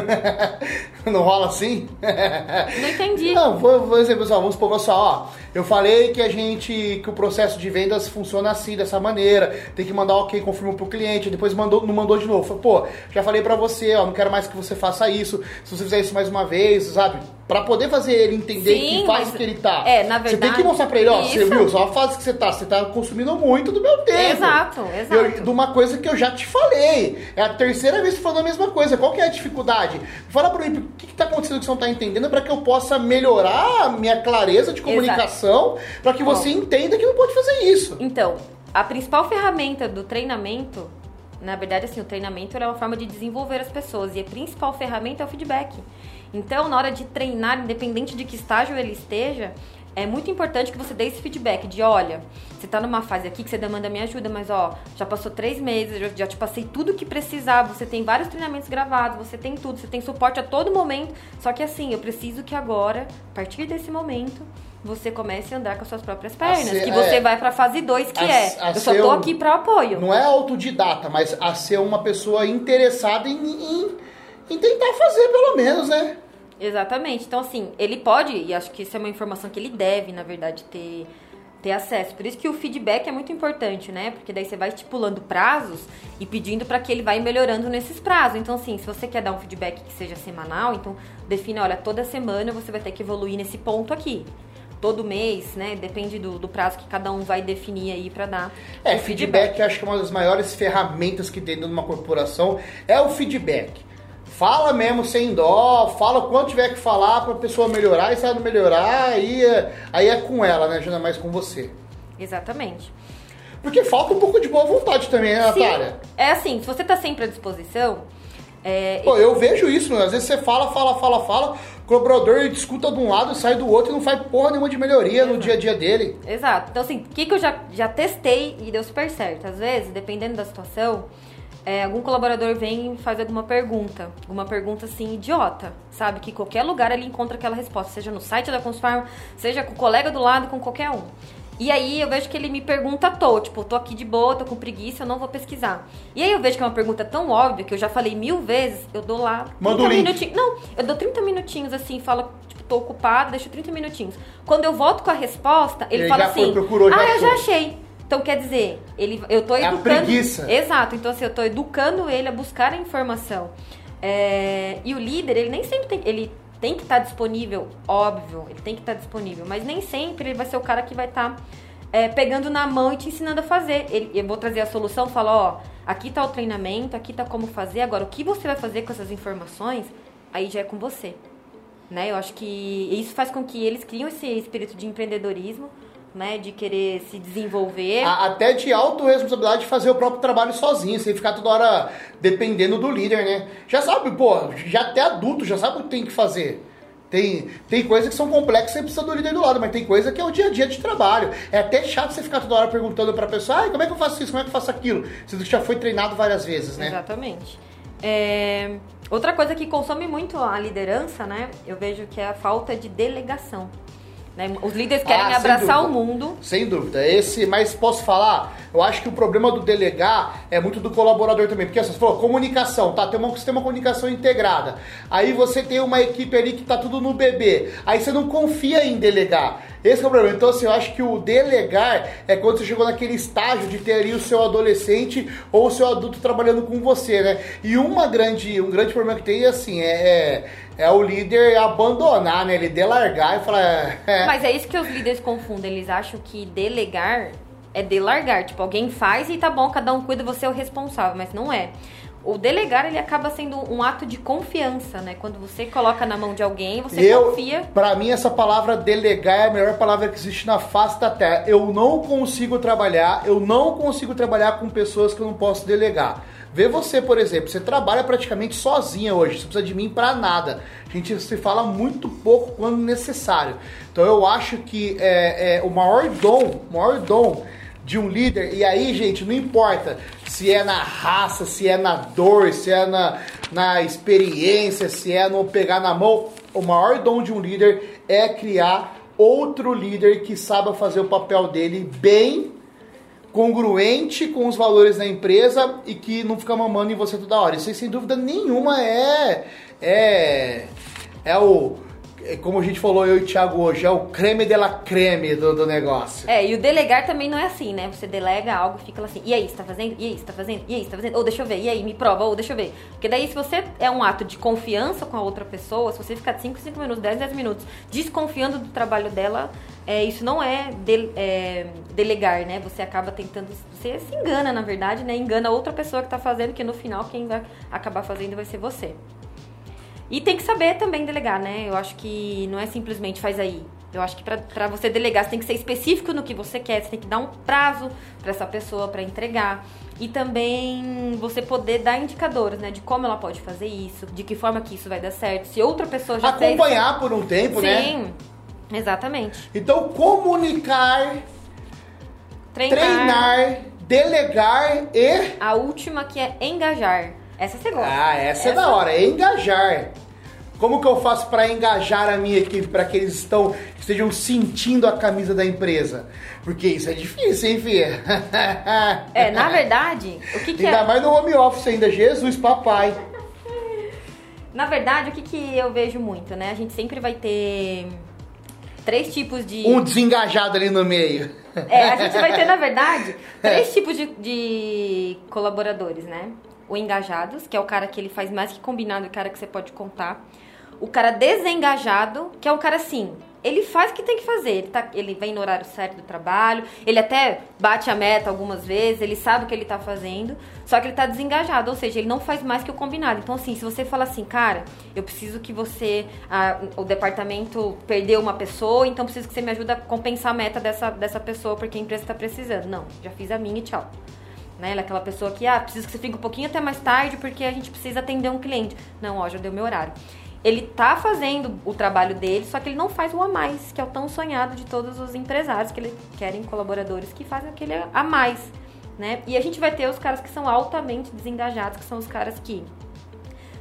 não rola assim? Não entendi. Não, vou, vou dizer, pessoal, vamos supor, só, ó. Eu falei que a gente, que o processo de vendas funciona assim, dessa maneira. Tem que mandar ok, confirma pro cliente. Depois mandou, não mandou de novo. Pô, já falei pra você, ó, não quero mais que você faça isso. Se você fizer isso mais uma vez, sabe? Pra poder fazer ele entender Sim, que fase mas- que ele tá. é, na Você tem verdade, que mostrar pra ele, ó, você viu, só a fase que você tá, você tá consumindo muito do meu tempo. Exato, exato. Eu- de uma coisa que eu já te falei. É a terceira vez que falando a mesma coisa. Qual que é a dificuldade? Fala pra mim, o que, que tá acontecendo que você não tá entendendo pra que eu possa melhorar a minha clareza de comunicação, pra que você entenda que não pode fazer isso. Então, a principal ferramenta do treinamento, na verdade, assim, o treinamento é uma forma de desenvolver as pessoas e a principal ferramenta é o feedback. Então, na hora de treinar, independente de que estágio ele esteja, é muito importante que você dê esse feedback de, olha, você tá numa fase aqui que você demanda minha ajuda, mas ó, já passou três meses, eu já te passei tudo que precisava, você tem vários treinamentos gravados, você tem tudo, você tem suporte a todo momento, só que assim, eu preciso que agora, a partir desse momento, você comece a andar com as suas próprias pernas, ser- que você é. vai pra fase 2, que A- é, a eu só tô um- aqui para apoio. Não é autodidata, mas a ser uma pessoa interessada em, em, em tentar fazer, pelo menos, né? Exatamente. Então, assim, ele pode, e acho que isso é uma informação que ele deve, na verdade, ter, ter acesso. Por isso que o feedback é muito importante, né? Porque daí você vai estipulando prazos e pedindo para que ele vai melhorando nesses prazos. Então, assim, se você quer dar um feedback que seja semanal, então define, olha, toda semana você vai ter que evoluir nesse ponto aqui. Todo mês, né? Depende do, do prazo que cada um vai definir aí para dar. É, feedback, eu acho que é uma das maiores ferramentas que tem dentro de uma corporação é o feedback. Fala mesmo sem dó, fala quanto tiver que falar pra pessoa melhorar, e se ela não melhorar, aí é, aí é com ela, né? Já não é mais com você. Exatamente. Porque falta um pouco de boa vontade também, né, Sim, Natália? é assim, se você tá sempre à disposição, é, Pô, eu vejo isso, né? Às vezes você fala, fala, fala, fala, colaborador discuta de um lado, sai do outro e não faz porra nenhuma de melhoria no dia a dia dele. Exato. Então, assim, o que, que eu já, já testei e deu super certo? Às vezes, dependendo da situação, é, algum colaborador vem e faz alguma pergunta. Alguma pergunta, assim, idiota. Sabe? Que em qualquer lugar ele encontra aquela resposta. Seja no site da Consfarm, seja com o colega do lado, com qualquer um. E aí eu vejo que ele me pergunta à toa, tipo, tô aqui de boa, tô com preguiça, eu não vou pesquisar. E aí eu vejo que é uma pergunta tão óbvia, que eu já falei mil vezes, eu dou lá Manda 30 o link. minutinhos. Não, eu dou 30 minutinhos assim, falo, tipo, tô ocupado, deixa 30 minutinhos. Quando eu volto com a resposta, ele, Ele fala já foi, assim: procurou, já Ah, eu já achou." achei. Então quer dizer, ele, eu tô É a educando. preguiça. Exato. Então assim, eu tô educando ele a buscar a informação. É, e o líder, ele nem sempre tem, ele tem que estar disponível, óbvio, ele tem que estar disponível, mas nem sempre ele vai ser o cara que vai estar é, pegando na mão e te ensinando a fazer. Ele, eu vou trazer a solução, falar, ó, aqui tá o treinamento, aqui tá como fazer. Agora, o que você vai fazer com essas informações, aí já é com você. Né? Eu acho que isso faz com que eles criem esse espírito de empreendedorismo, né? De querer se desenvolver. Até de autorresponsabilidade de fazer o próprio trabalho sozinho, sem ficar toda hora dependendo do líder, né? Já sabe, pô, já até adulto, já sabe o que tem que fazer. Tem, tem coisas que são complexas e você precisa do líder do lado, mas tem coisa que é o dia a dia de trabalho. É até chato você ficar toda hora perguntando pra pessoa, ai, como é que eu faço isso, como é que eu faço aquilo? Sendo que já foi treinado várias vezes, né? Exatamente. É, Outra coisa que consome muito a liderança, né? Eu vejo que é a falta de delegação. Né? Os líderes querem Ah, abraçar o dúvida. mundo. Sem dúvida. Esse, mas posso falar? Eu acho que o problema do delegar é muito do colaborador também. Porque assim, você falou, comunicação, tá? Tem você tem uma comunicação integrada. Aí você tem uma equipe ali que tá tudo no bebê. Aí você não confia em delegar. Esse é o problema. Então, assim, eu acho que o delegar é quando você chegou naquele estágio de ter ali o seu adolescente ou o seu adulto trabalhando com você, né? E uma grande, um grande problema que tem, assim, é, é, é o líder abandonar, né? Ele delargar e falar... É, Mas é isso que os líderes confundem. Eles acham que delegar é delargar. Tipo, alguém faz e tá bom, cada um cuida, você é o responsável. Mas não é. O delegar, ele acaba sendo um ato de confiança, né? Quando você coloca na mão de alguém, você eu, confia. Pra mim, essa palavra delegar é a melhor palavra que existe na face da terra. Eu não consigo trabalhar, eu não consigo trabalhar com pessoas que eu não posso delegar. Vê você, por exemplo, você trabalha praticamente sozinha hoje, você precisa de mim pra nada. A gente se fala muito pouco quando necessário. Então eu acho que é, é o maior dom, maior dom de um líder, e aí, gente, não importa se é na raça, se é na dor, se é na, na experiência, se é no pegar na mão, o maior dom de um líder é criar outro líder que saiba fazer o papel dele bem, congruente com os valores da empresa e que não fica mamando em você toda hora. Isso aí, sem dúvida nenhuma, é. É. É o. é Como a gente falou, eu e o Thiago hoje, é o creme de la creme do, do negócio. É, e o delegar também não é assim, né? Você delega algo fica assim, e aí, você tá fazendo? E aí, você tá fazendo? E aí, você tá fazendo? Ou deixa eu ver, e aí, me prova, ou deixa eu ver. Porque daí, se você é um ato de confiança com a outra pessoa, se você ficar 5, 5 minutos, 10, 10 minutos desconfiando do trabalho dela, é, isso não é, de- é, delegar, né? Você acaba tentando. Você se engana, na verdade, né? Engana outra pessoa que tá fazendo, que no final quem vai acabar fazendo vai ser você. E tem que saber também delegar, né? Eu acho que não é simplesmente faz aí. Eu acho que pra, pra você delegar, você tem que ser específico no que você quer, você tem que dar um prazo pra essa pessoa pra entregar. E também você poder dar indicadores, né? De como ela pode fazer isso, de que forma que isso vai dar certo. Se outra pessoa já fez. Acompanhar por um tempo, né? Sim, exatamente. Então, comunicar, Treinar. treinar, delegar e. A última que é engajar. Essa você gosta. Ah, essa, é da hora, é engajar. Como que eu faço para engajar a minha equipe para que eles estão, estejam sentindo a camisa da empresa? Porque isso é difícil, hein, filha? É, na verdade, o que, que Ainda é. mais no home office ainda, Jesus, papai. Na verdade, o que, que eu vejo muito, né? A gente sempre vai ter três tipos de. Um desengajado ali no meio. É, a gente vai ter, na verdade, três tipos de, de colaboradores, né? O engajados, que é o cara que ele faz mais que combinado, o cara que você pode contar. O cara desengajado, que é o cara assim, ele faz o que tem que fazer. Ele, tá, ele vem no horário certo do trabalho, ele até bate a meta algumas vezes, ele sabe o que ele tá fazendo, só que ele tá desengajado, ou seja, ele não faz mais que o combinado. Então, assim, se você fala assim, cara, eu preciso que você. o departamento perdeu uma pessoa, então preciso que você me ajude a compensar a meta dessa, dessa pessoa, porque a empresa tá precisando. Não, já fiz a minha e tchau. Né? Ela é aquela pessoa que, ah, preciso que você fique um pouquinho até mais tarde porque a gente precisa atender um cliente. Não, ó, já deu meu horário. Ele tá fazendo o trabalho dele, só que ele não faz o a mais, que é o tão sonhado de todos os empresários que ele querem colaboradores que fazem aquele a mais, né? E a gente vai ter os caras que são altamente desengajados, que são os caras que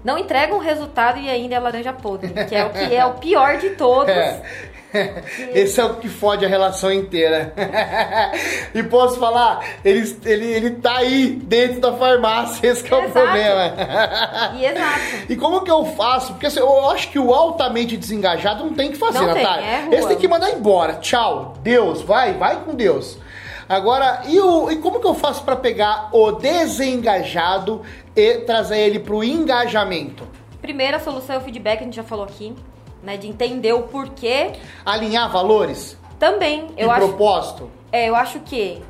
não entregam o resultado e ainda é laranja podre, que é o que é o pior de todos. É. Esse é o que fode a relação inteira. e posso falar, ele, ele, ele tá aí dentro da farmácia, esse é o problema. e exato. E como que eu faço? Porque assim, eu acho que o altamente desengajado não tem que fazer, não Natália. Tem, é Esse tem que mandar embora. Tchau. Deus, vai, vai com Deus. Agora, e, o, e como que eu faço para pegar o desengajado e trazer ele pro engajamento? Primeira solução é o feedback, a gente já falou aqui, né? De entender o porquê. Alinhar valores? Também. Eu e acho, propósito? É, eu acho que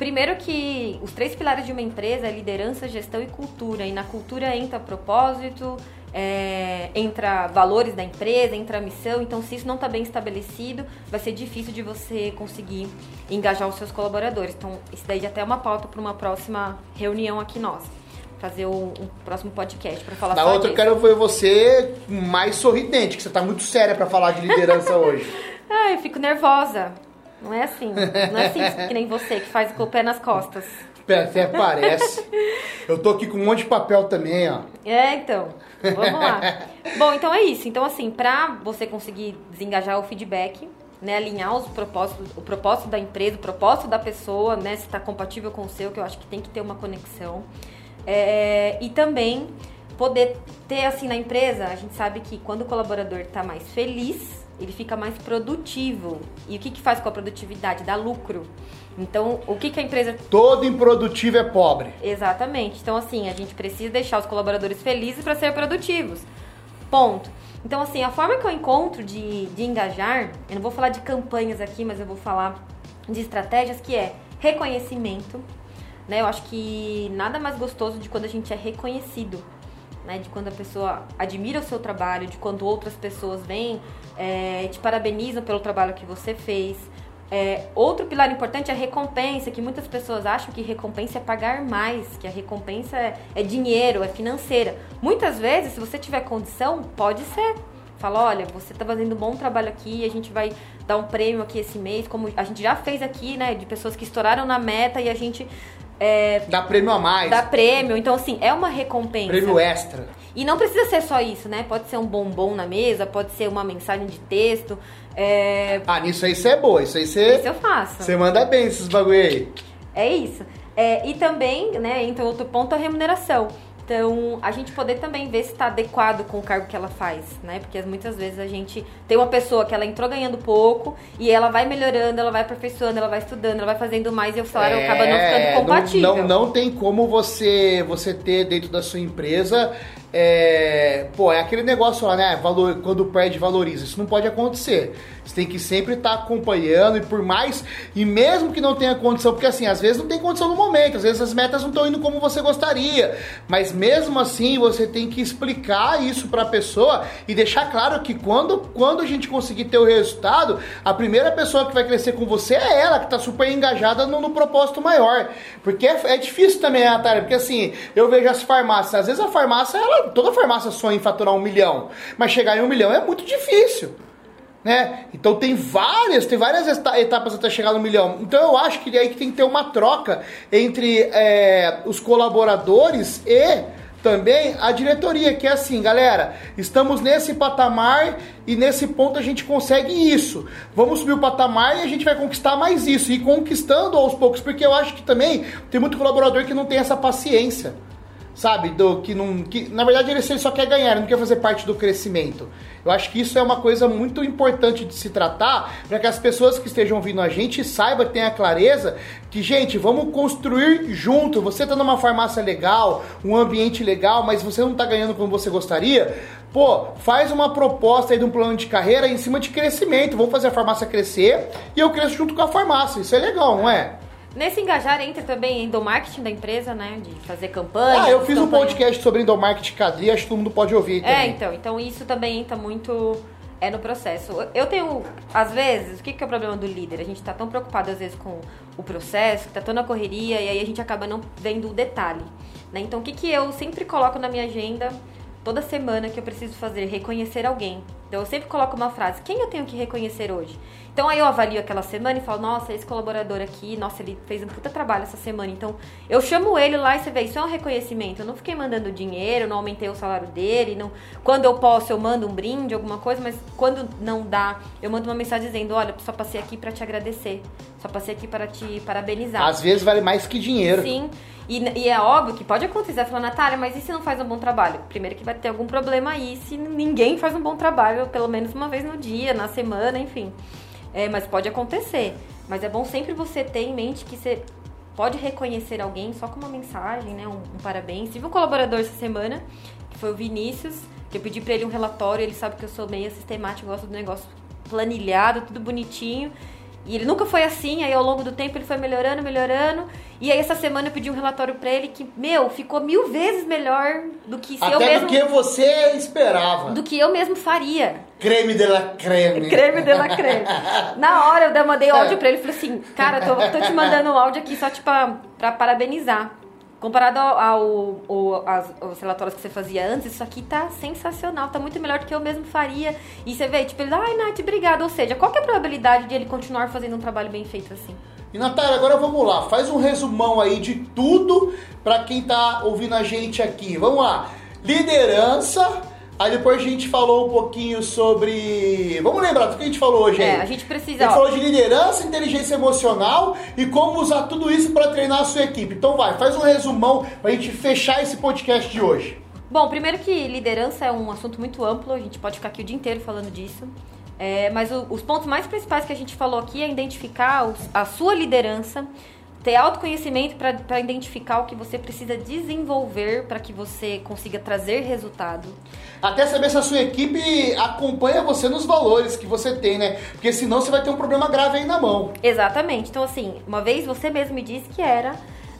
Primeiro que os três pilares de uma empresa é liderança, gestão e cultura. E na cultura entra propósito, é, entra valores da empresa, entra missão. Então, se isso não está bem estabelecido, vai ser difícil de você conseguir engajar os seus colaboradores. Então, isso daí já até é uma pauta para uma próxima reunião aqui nossa. Fazer um, um próximo podcast para falar Na outra, eu quero ver você mais sorridente, que você está muito séria para falar de liderança hoje. ah, eu fico nervosa. Não é assim. Não é assim que nem você, que faz com o pé nas costas. Até parece. Eu tô aqui com um monte de papel também, ó. É, então. Vamos lá. Bom, então é isso. Então, assim, pra você conseguir desengajar o feedback, né, alinhar os propósitos, o propósito da empresa, o propósito da pessoa, né, se está compatível com o seu, que eu acho que tem que ter uma conexão. É, e também poder ter, assim, na empresa, a gente sabe que quando o colaborador está mais feliz, ele fica mais produtivo. E o que, que faz com a produtividade? Dá lucro. Então, o que, que a empresa. Todo improdutivo é pobre. Exatamente. Então, assim, a gente precisa deixar os colaboradores felizes para ser produtivos. Ponto. Então, assim, a forma que eu encontro de, de engajar, eu não vou falar de campanhas aqui, mas eu vou falar de estratégias que é reconhecimento. Né? Eu acho que nada mais gostoso de quando a gente é reconhecido né? De quando a pessoa admira o seu trabalho, de quando outras pessoas vêm é, te parabenizam pelo trabalho que você fez. É, outro pilar importante é a recompensa, que muitas pessoas acham que recompensa é pagar mais, que a recompensa é, é dinheiro, é financeira. Muitas vezes, se você tiver condição, pode ser. Fala, olha, você está fazendo um bom trabalho aqui, a gente vai dar um prêmio aqui esse mês, como a gente já fez aqui, né, de pessoas que estouraram na meta e a gente é, dá prêmio a mais. Dá prêmio. Então, assim, é uma recompensa. Prêmio extra. E não precisa ser só isso, né? Pode ser um bombom na mesa, pode ser uma mensagem de texto. É... Ah, nisso aí você é boa. Isso aí você. Isso eu faço. Você manda bem esses bagulho aí. É isso. É, e também, né, entra outro ponto, a remuneração. Então, a gente poder também ver se está adequado com o cargo que ela faz, né? Porque muitas vezes a gente tem uma pessoa que ela entrou ganhando pouco e ela vai melhorando, ela vai aperfeiçoando, ela vai estudando, ela vai fazendo mais e o salário é, acaba não ficando compatível. Não, não, não tem como você, você ter dentro da sua empresa é, pô, é aquele negócio lá, né? Valor, quando perde, valoriza. Isso não pode acontecer. Você tem que sempre estar tá acompanhando e por mais. E mesmo que não tenha condição, porque assim, às vezes não tem condição no momento, às vezes as metas não estão indo como você gostaria. Mas mesmo assim, você tem que explicar isso para a pessoa e deixar claro que quando, quando a gente conseguir ter o resultado, a primeira pessoa que vai crescer com você é ela, que está super engajada no, no, propósito maior. Porque é, é difícil também, Natália, porque assim, eu vejo as farmácias, às vezes a farmácia, ela, toda farmácia sonha em faturar um milhão, mas chegar em um milhão é muito difícil né? Então tem várias, tem várias etapas até chegar no milhão. Então eu acho que aí que tem que ter uma troca entre é, os colaboradores e também a diretoria, que é assim, galera, estamos nesse patamar e nesse ponto a gente consegue isso. Vamos subir o patamar e a gente vai conquistar mais isso. E conquistando aos poucos, porque eu acho que também tem muito colaborador que não tem essa paciência sabe? Do que não. Que, na verdade, ele só quer ganhar, ele não quer fazer parte do crescimento. Eu acho que isso é uma coisa muito importante de se tratar, para que as pessoas que estejam ouvindo a gente saibam, tenham clareza que, gente, vamos construir junto. Você tá numa farmácia legal, um ambiente legal, mas você não tá ganhando como você gostaria. Pô, faz uma proposta aí de um plano de carreira em cima de crescimento. Vamos fazer a farmácia crescer e eu cresço junto com a farmácia. Isso é legal, não é? Nesse engajar entra também endomarketing da empresa, né? De fazer campanha. Ah, eu fiz um podcast sobre endomarketing cadê, acho que todo mundo pode ouvir é, também. É, então, então isso também entra muito é no processo. Eu tenho, às vezes, o que, que é o problema do líder? A gente tá tão preocupado, às vezes, com o processo, que tá tão na correria, e aí a gente acaba não vendo o detalhe. Né? Então, o que, que eu sempre coloco na minha agenda toda semana que eu preciso fazer? Reconhecer alguém. Então, eu sempre coloco uma frase: quem eu tenho que reconhecer hoje? Então aí eu avalio aquela semana e falo, nossa, esse colaborador aqui, nossa, ele fez um puta trabalho essa semana. Então eu chamo ele lá e você vê, isso é um reconhecimento. Eu não fiquei mandando dinheiro, não aumentei o salário dele, não... quando eu posso eu mando um brinde, alguma coisa, mas quando não dá, eu mando uma mensagem dizendo, olha, só passei aqui para te agradecer, só passei aqui para te parabenizar. Às vezes vale mais que dinheiro. Sim. E, e, é óbvio que pode acontecer, falar, Natália, mas e se não faz um bom trabalho? Primeiro que vai ter algum problema aí se ninguém faz um bom trabalho, pelo menos uma vez no dia, na semana, enfim. É, mas pode acontecer. Mas é bom sempre você ter em mente que você pode reconhecer alguém só com uma mensagem, né? Um, um parabéns. Tive um colaborador essa semana, que foi o Vinícius, que eu pedi para ele um relatório, ele sabe que eu sou meio sistemático, gosto do negócio planilhado, tudo bonitinho. E ele nunca foi assim, aí ao longo do tempo ele foi melhorando, melhorando. E aí essa semana eu pedi um relatório pra ele que, meu, ficou mil vezes melhor do que se Até eu mesmo... do que você esperava. Do que eu mesmo faria. Creme de la creme. creme de la creme. Na hora eu mandei áudio pra ele e falei assim, cara, tô, tô te mandando um áudio aqui só tipo pra, pra parabenizar. Comparado ao, ao, ao as, aos relatórios que você fazia antes, isso aqui tá sensacional, tá muito melhor do que eu mesmo faria. E você vê, tipo, ele, ai, Nath, obrigado. Ou seja, qual que é a probabilidade de ele continuar fazendo um trabalho bem feito assim? E Natália, agora vamos lá, faz um resumão aí de tudo para quem tá ouvindo a gente aqui. Vamos lá. Liderança, Aí depois a gente falou um pouquinho sobre. Vamos lembrar do que a gente falou hoje aí? É, a gente precisa. A gente falou de liderança, inteligência emocional e como usar tudo isso para treinar a sua equipe. Então vai, faz um resumão pra gente fechar esse podcast de hoje. Bom, primeiro que liderança é um assunto muito amplo, a gente pode ficar aqui o dia inteiro falando disso. É, mas o, os pontos mais principais que a gente falou aqui é identificar os, a sua liderança, ter autoconhecimento para identificar o que você precisa desenvolver para que você consiga trazer resultado. Até saber se a sua equipe acompanha você nos valores que você tem, né? Porque senão você vai ter um problema grave aí na mão. Exatamente. Então, assim, uma vez você mesmo me disse que era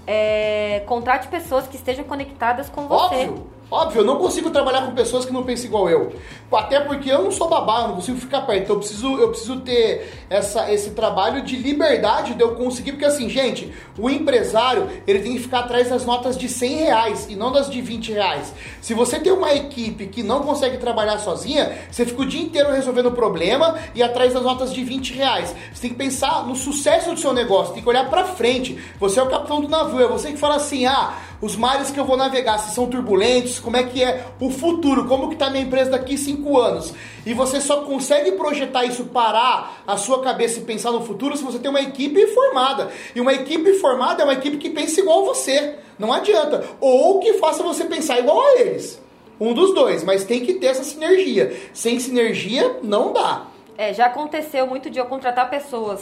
é, contrate pessoas que estejam conectadas com você. Óbvio. Óbvio, eu não consigo trabalhar com pessoas que não pensam igual eu. Até porque eu não sou babá, eu não consigo ficar perto. Então eu preciso, eu preciso ter essa, esse trabalho de liberdade de eu conseguir. Porque assim, gente, o empresário ele tem que ficar atrás das notas de 100 reais e não das de 20 reais. Se você tem uma equipe que não consegue trabalhar sozinha, você fica o dia inteiro resolvendo problema e atrás das notas de 20 reais. Você tem que pensar no sucesso do seu negócio, tem que olhar pra frente. Você é o capitão do navio, é você que fala assim, ah os mares que eu vou navegar, se são turbulentos, como é que é o futuro, como que tá minha empresa daqui cinco anos. E você só consegue projetar isso, parar a sua cabeça e pensar no futuro se você tem uma equipe formada. E uma equipe formada é uma equipe que pensa igual a você. Não adianta. Ou que faça você pensar igual a eles. Um dos dois, mas tem que ter essa sinergia. Sem sinergia, não dá. É, já aconteceu muito de eu contratar pessoas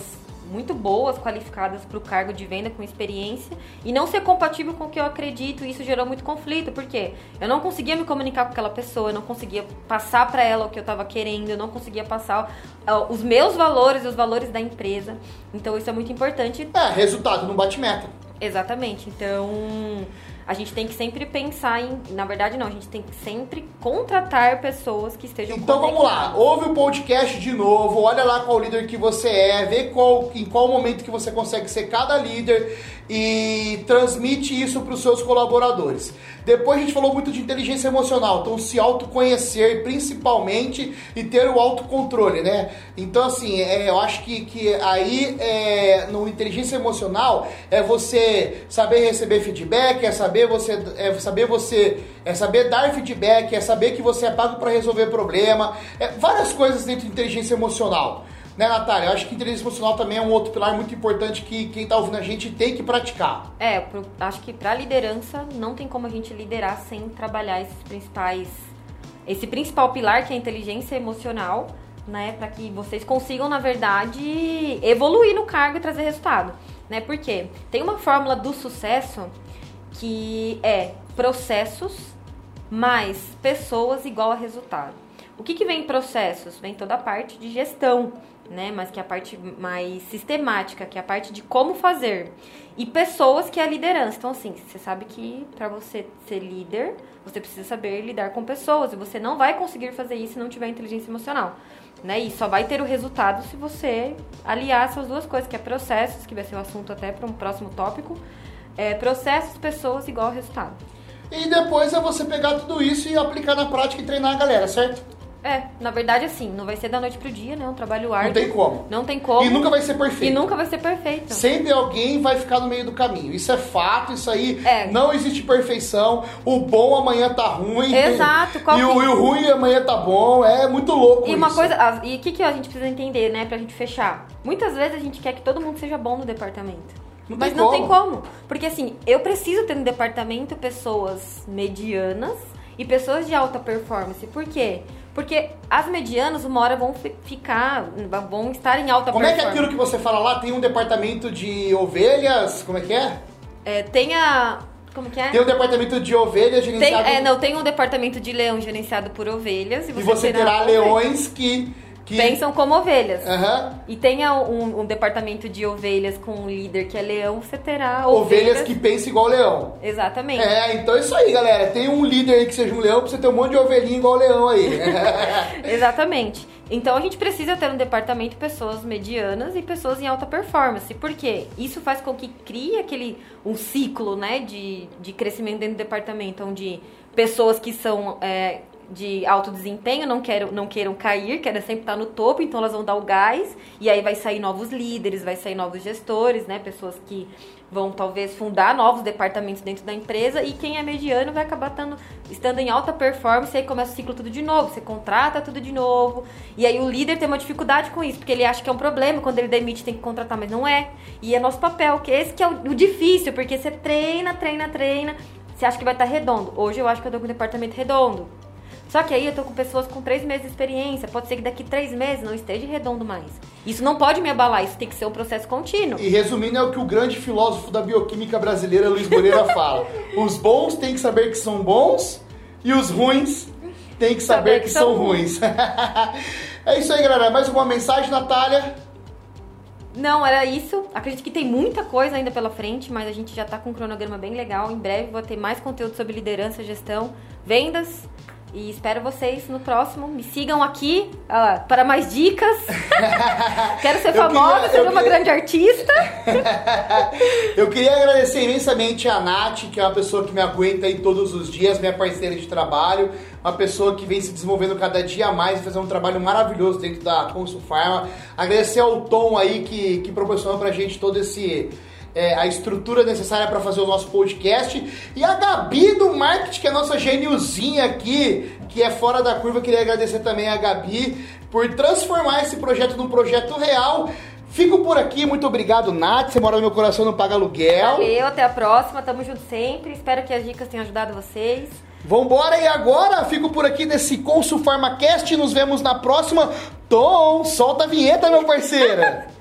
muito boas, qualificadas para o cargo de venda com experiência e não ser compatível com o que eu acredito. E isso gerou muito conflito, porque eu não conseguia me comunicar com aquela pessoa, eu não conseguia passar para ela o que eu estava querendo, eu não conseguia passar uh, os meus valores, os valores da empresa. Então isso é muito importante. É, resultado não bate meta. Exatamente. Então a gente tem que sempre pensar em. Na verdade, não, a gente tem que sempre contratar pessoas que estejam Então vamos lá, ouve o podcast de novo, olha lá qual líder que você é, vê qual, em qual momento que você consegue ser cada líder e transmite isso para os seus colaboradores. Depois a gente falou muito de inteligência emocional, então se autoconhecer principalmente e ter o autocontrole, né? Então assim, é, eu acho que, que aí é, no inteligência emocional é você saber receber feedback, é saber você, é saber você, é saber dar feedback, é saber que você é pago para resolver problema, é, várias coisas dentro de inteligência emocional. Né, Natália? Eu acho que inteligência emocional também é um outro pilar muito importante que quem está ouvindo a gente tem que praticar. É, pro, acho que para liderança não tem como a gente liderar sem trabalhar esses principais, esse principal pilar que é a inteligência emocional, né, para que vocês consigam na verdade evoluir no cargo e trazer resultado, né? Porque tem uma fórmula do sucesso que é processos mais pessoas igual a resultado. O que, que vem em processos? Vem toda a parte de gestão, né? Mas que é a parte mais sistemática, que é a parte de como fazer. E pessoas, que é a liderança. Então, assim, você sabe que para você ser líder, você precisa saber lidar com pessoas. E você não vai conseguir fazer isso se não tiver inteligência emocional. Né? E só vai ter o resultado se você aliar essas duas coisas, que é processos, que vai ser o assunto até para um próximo tópico. É processos, pessoas igual resultado. E depois é você pegar tudo isso e aplicar na prática e treinar a galera, certo? É, na verdade, assim, não vai ser da noite pro dia, né? É um trabalho árduo. Não tem como. Não tem como. E nunca vai ser perfeito. E nunca vai ser perfeito. Sempre alguém vai ficar no meio do caminho. Isso é fato, isso aí É. não existe perfeição. O bom amanhã tá ruim. Exato, qual E o, e o ruim amanhã tá bom. É muito louco E uma isso. coisa, as- e o que, que a gente precisa entender, né, pra gente fechar? Muitas vezes a gente quer que todo mundo seja bom no departamento. Não mas tem não como. tem como. Porque assim, eu preciso ter no departamento pessoas medianas e pessoas de alta performance. Por quê? Porque as medianas, uma hora, vão fi- ficar, vão estar em alta Como é que é performance. aquilo que você fala lá? Tem um departamento de ovelhas. Como é que é? É, tem a. Como que é? Tem um departamento de ovelhas Tem, gerenciado. é, não, tem um departamento de leão gerenciado por ovelhas. E E você, você terá ovelhas. leões que. Que... Pensam como ovelhas. Aham. E tenha um, um departamento de ovelhas com um líder que é leão, você terá Ovelhas ovelhas. que pensam igual leão. Exatamente. É, então é isso aí, galera. Tem um líder aí que seja um leão pra você ter um monte de ovelhinha igual leão aí. Exatamente. Então a gente precisa ter no departamento pessoas medianas e pessoas em alta performance. Por quê? Isso faz com que crie aquele um ciclo né, de, de crescimento dentro do departamento, onde pessoas que são é, de alto desempenho não, queiram, não queiram cair, querem sempre estar no topo, então elas vão dar o gás, e aí vai sair novos líderes, vai sair novos gestores, né? Pessoas que vão talvez fundar novos departamentos dentro da empresa e quem é mediano vai acabar tando, estando em alta performance e aí começa o ciclo tudo de novo, você contrata tudo de novo e aí o líder tem uma dificuldade com isso porque ele acha que é um problema quando ele demite tem que contratar, mas não é e é nosso papel, que esse que é o, o difícil porque você treina, treina, treina você acha que vai estar redondo, hoje eu acho que eu tô com o departamento redondo só que aí eu tô com pessoas com três meses de experiência. Pode ser que daqui três meses não esteja redondo mais. Isso não pode me abalar, isso tem que ser um processo contínuo. E resumindo, é o que o grande filósofo da bioquímica brasileira, Luiz Moreira, fala. Os bons têm que saber que são bons e os ruins têm que saber, que, são ruins. é isso aí, galera. Mais uma mensagem, Natália? Não, era isso. Acredito que tem muita coisa ainda pela frente, mas a gente já tá com um cronograma bem legal. Em breve vou ter mais conteúdo sobre liderança, gestão, vendas. E espero vocês no próximo. Me sigam aqui para mais dicas. Quero ser famosa, ser uma queria- grande artista. Eu queria agradecer imensamente a Nath, que é uma pessoa que me aguenta aí todos os dias, minha parceira de trabalho, uma pessoa que vem se desenvolvendo cada dia mais e fazendo um trabalho maravilhoso dentro da Consul Pharma. Agradecer ao Tom aí que, que proporcionou pra gente todo esse. É, a estrutura necessária para fazer o nosso podcast. E a Gabi do marketing, que é a nossa geniozinha aqui, que é fora da curva. Queria agradecer também a Gabi por transformar esse projeto num projeto real. Fico por aqui, muito obrigado, Nath. Você mora no meu coração, não paga aluguel. Valeu, até a próxima. Tamo junto sempre. Espero que as dicas tenham ajudado vocês. Vambora e agora fico por aqui nesse Consul PharmaCast. Nos vemos na próxima. Tom, solta a vinheta, meu parceiro.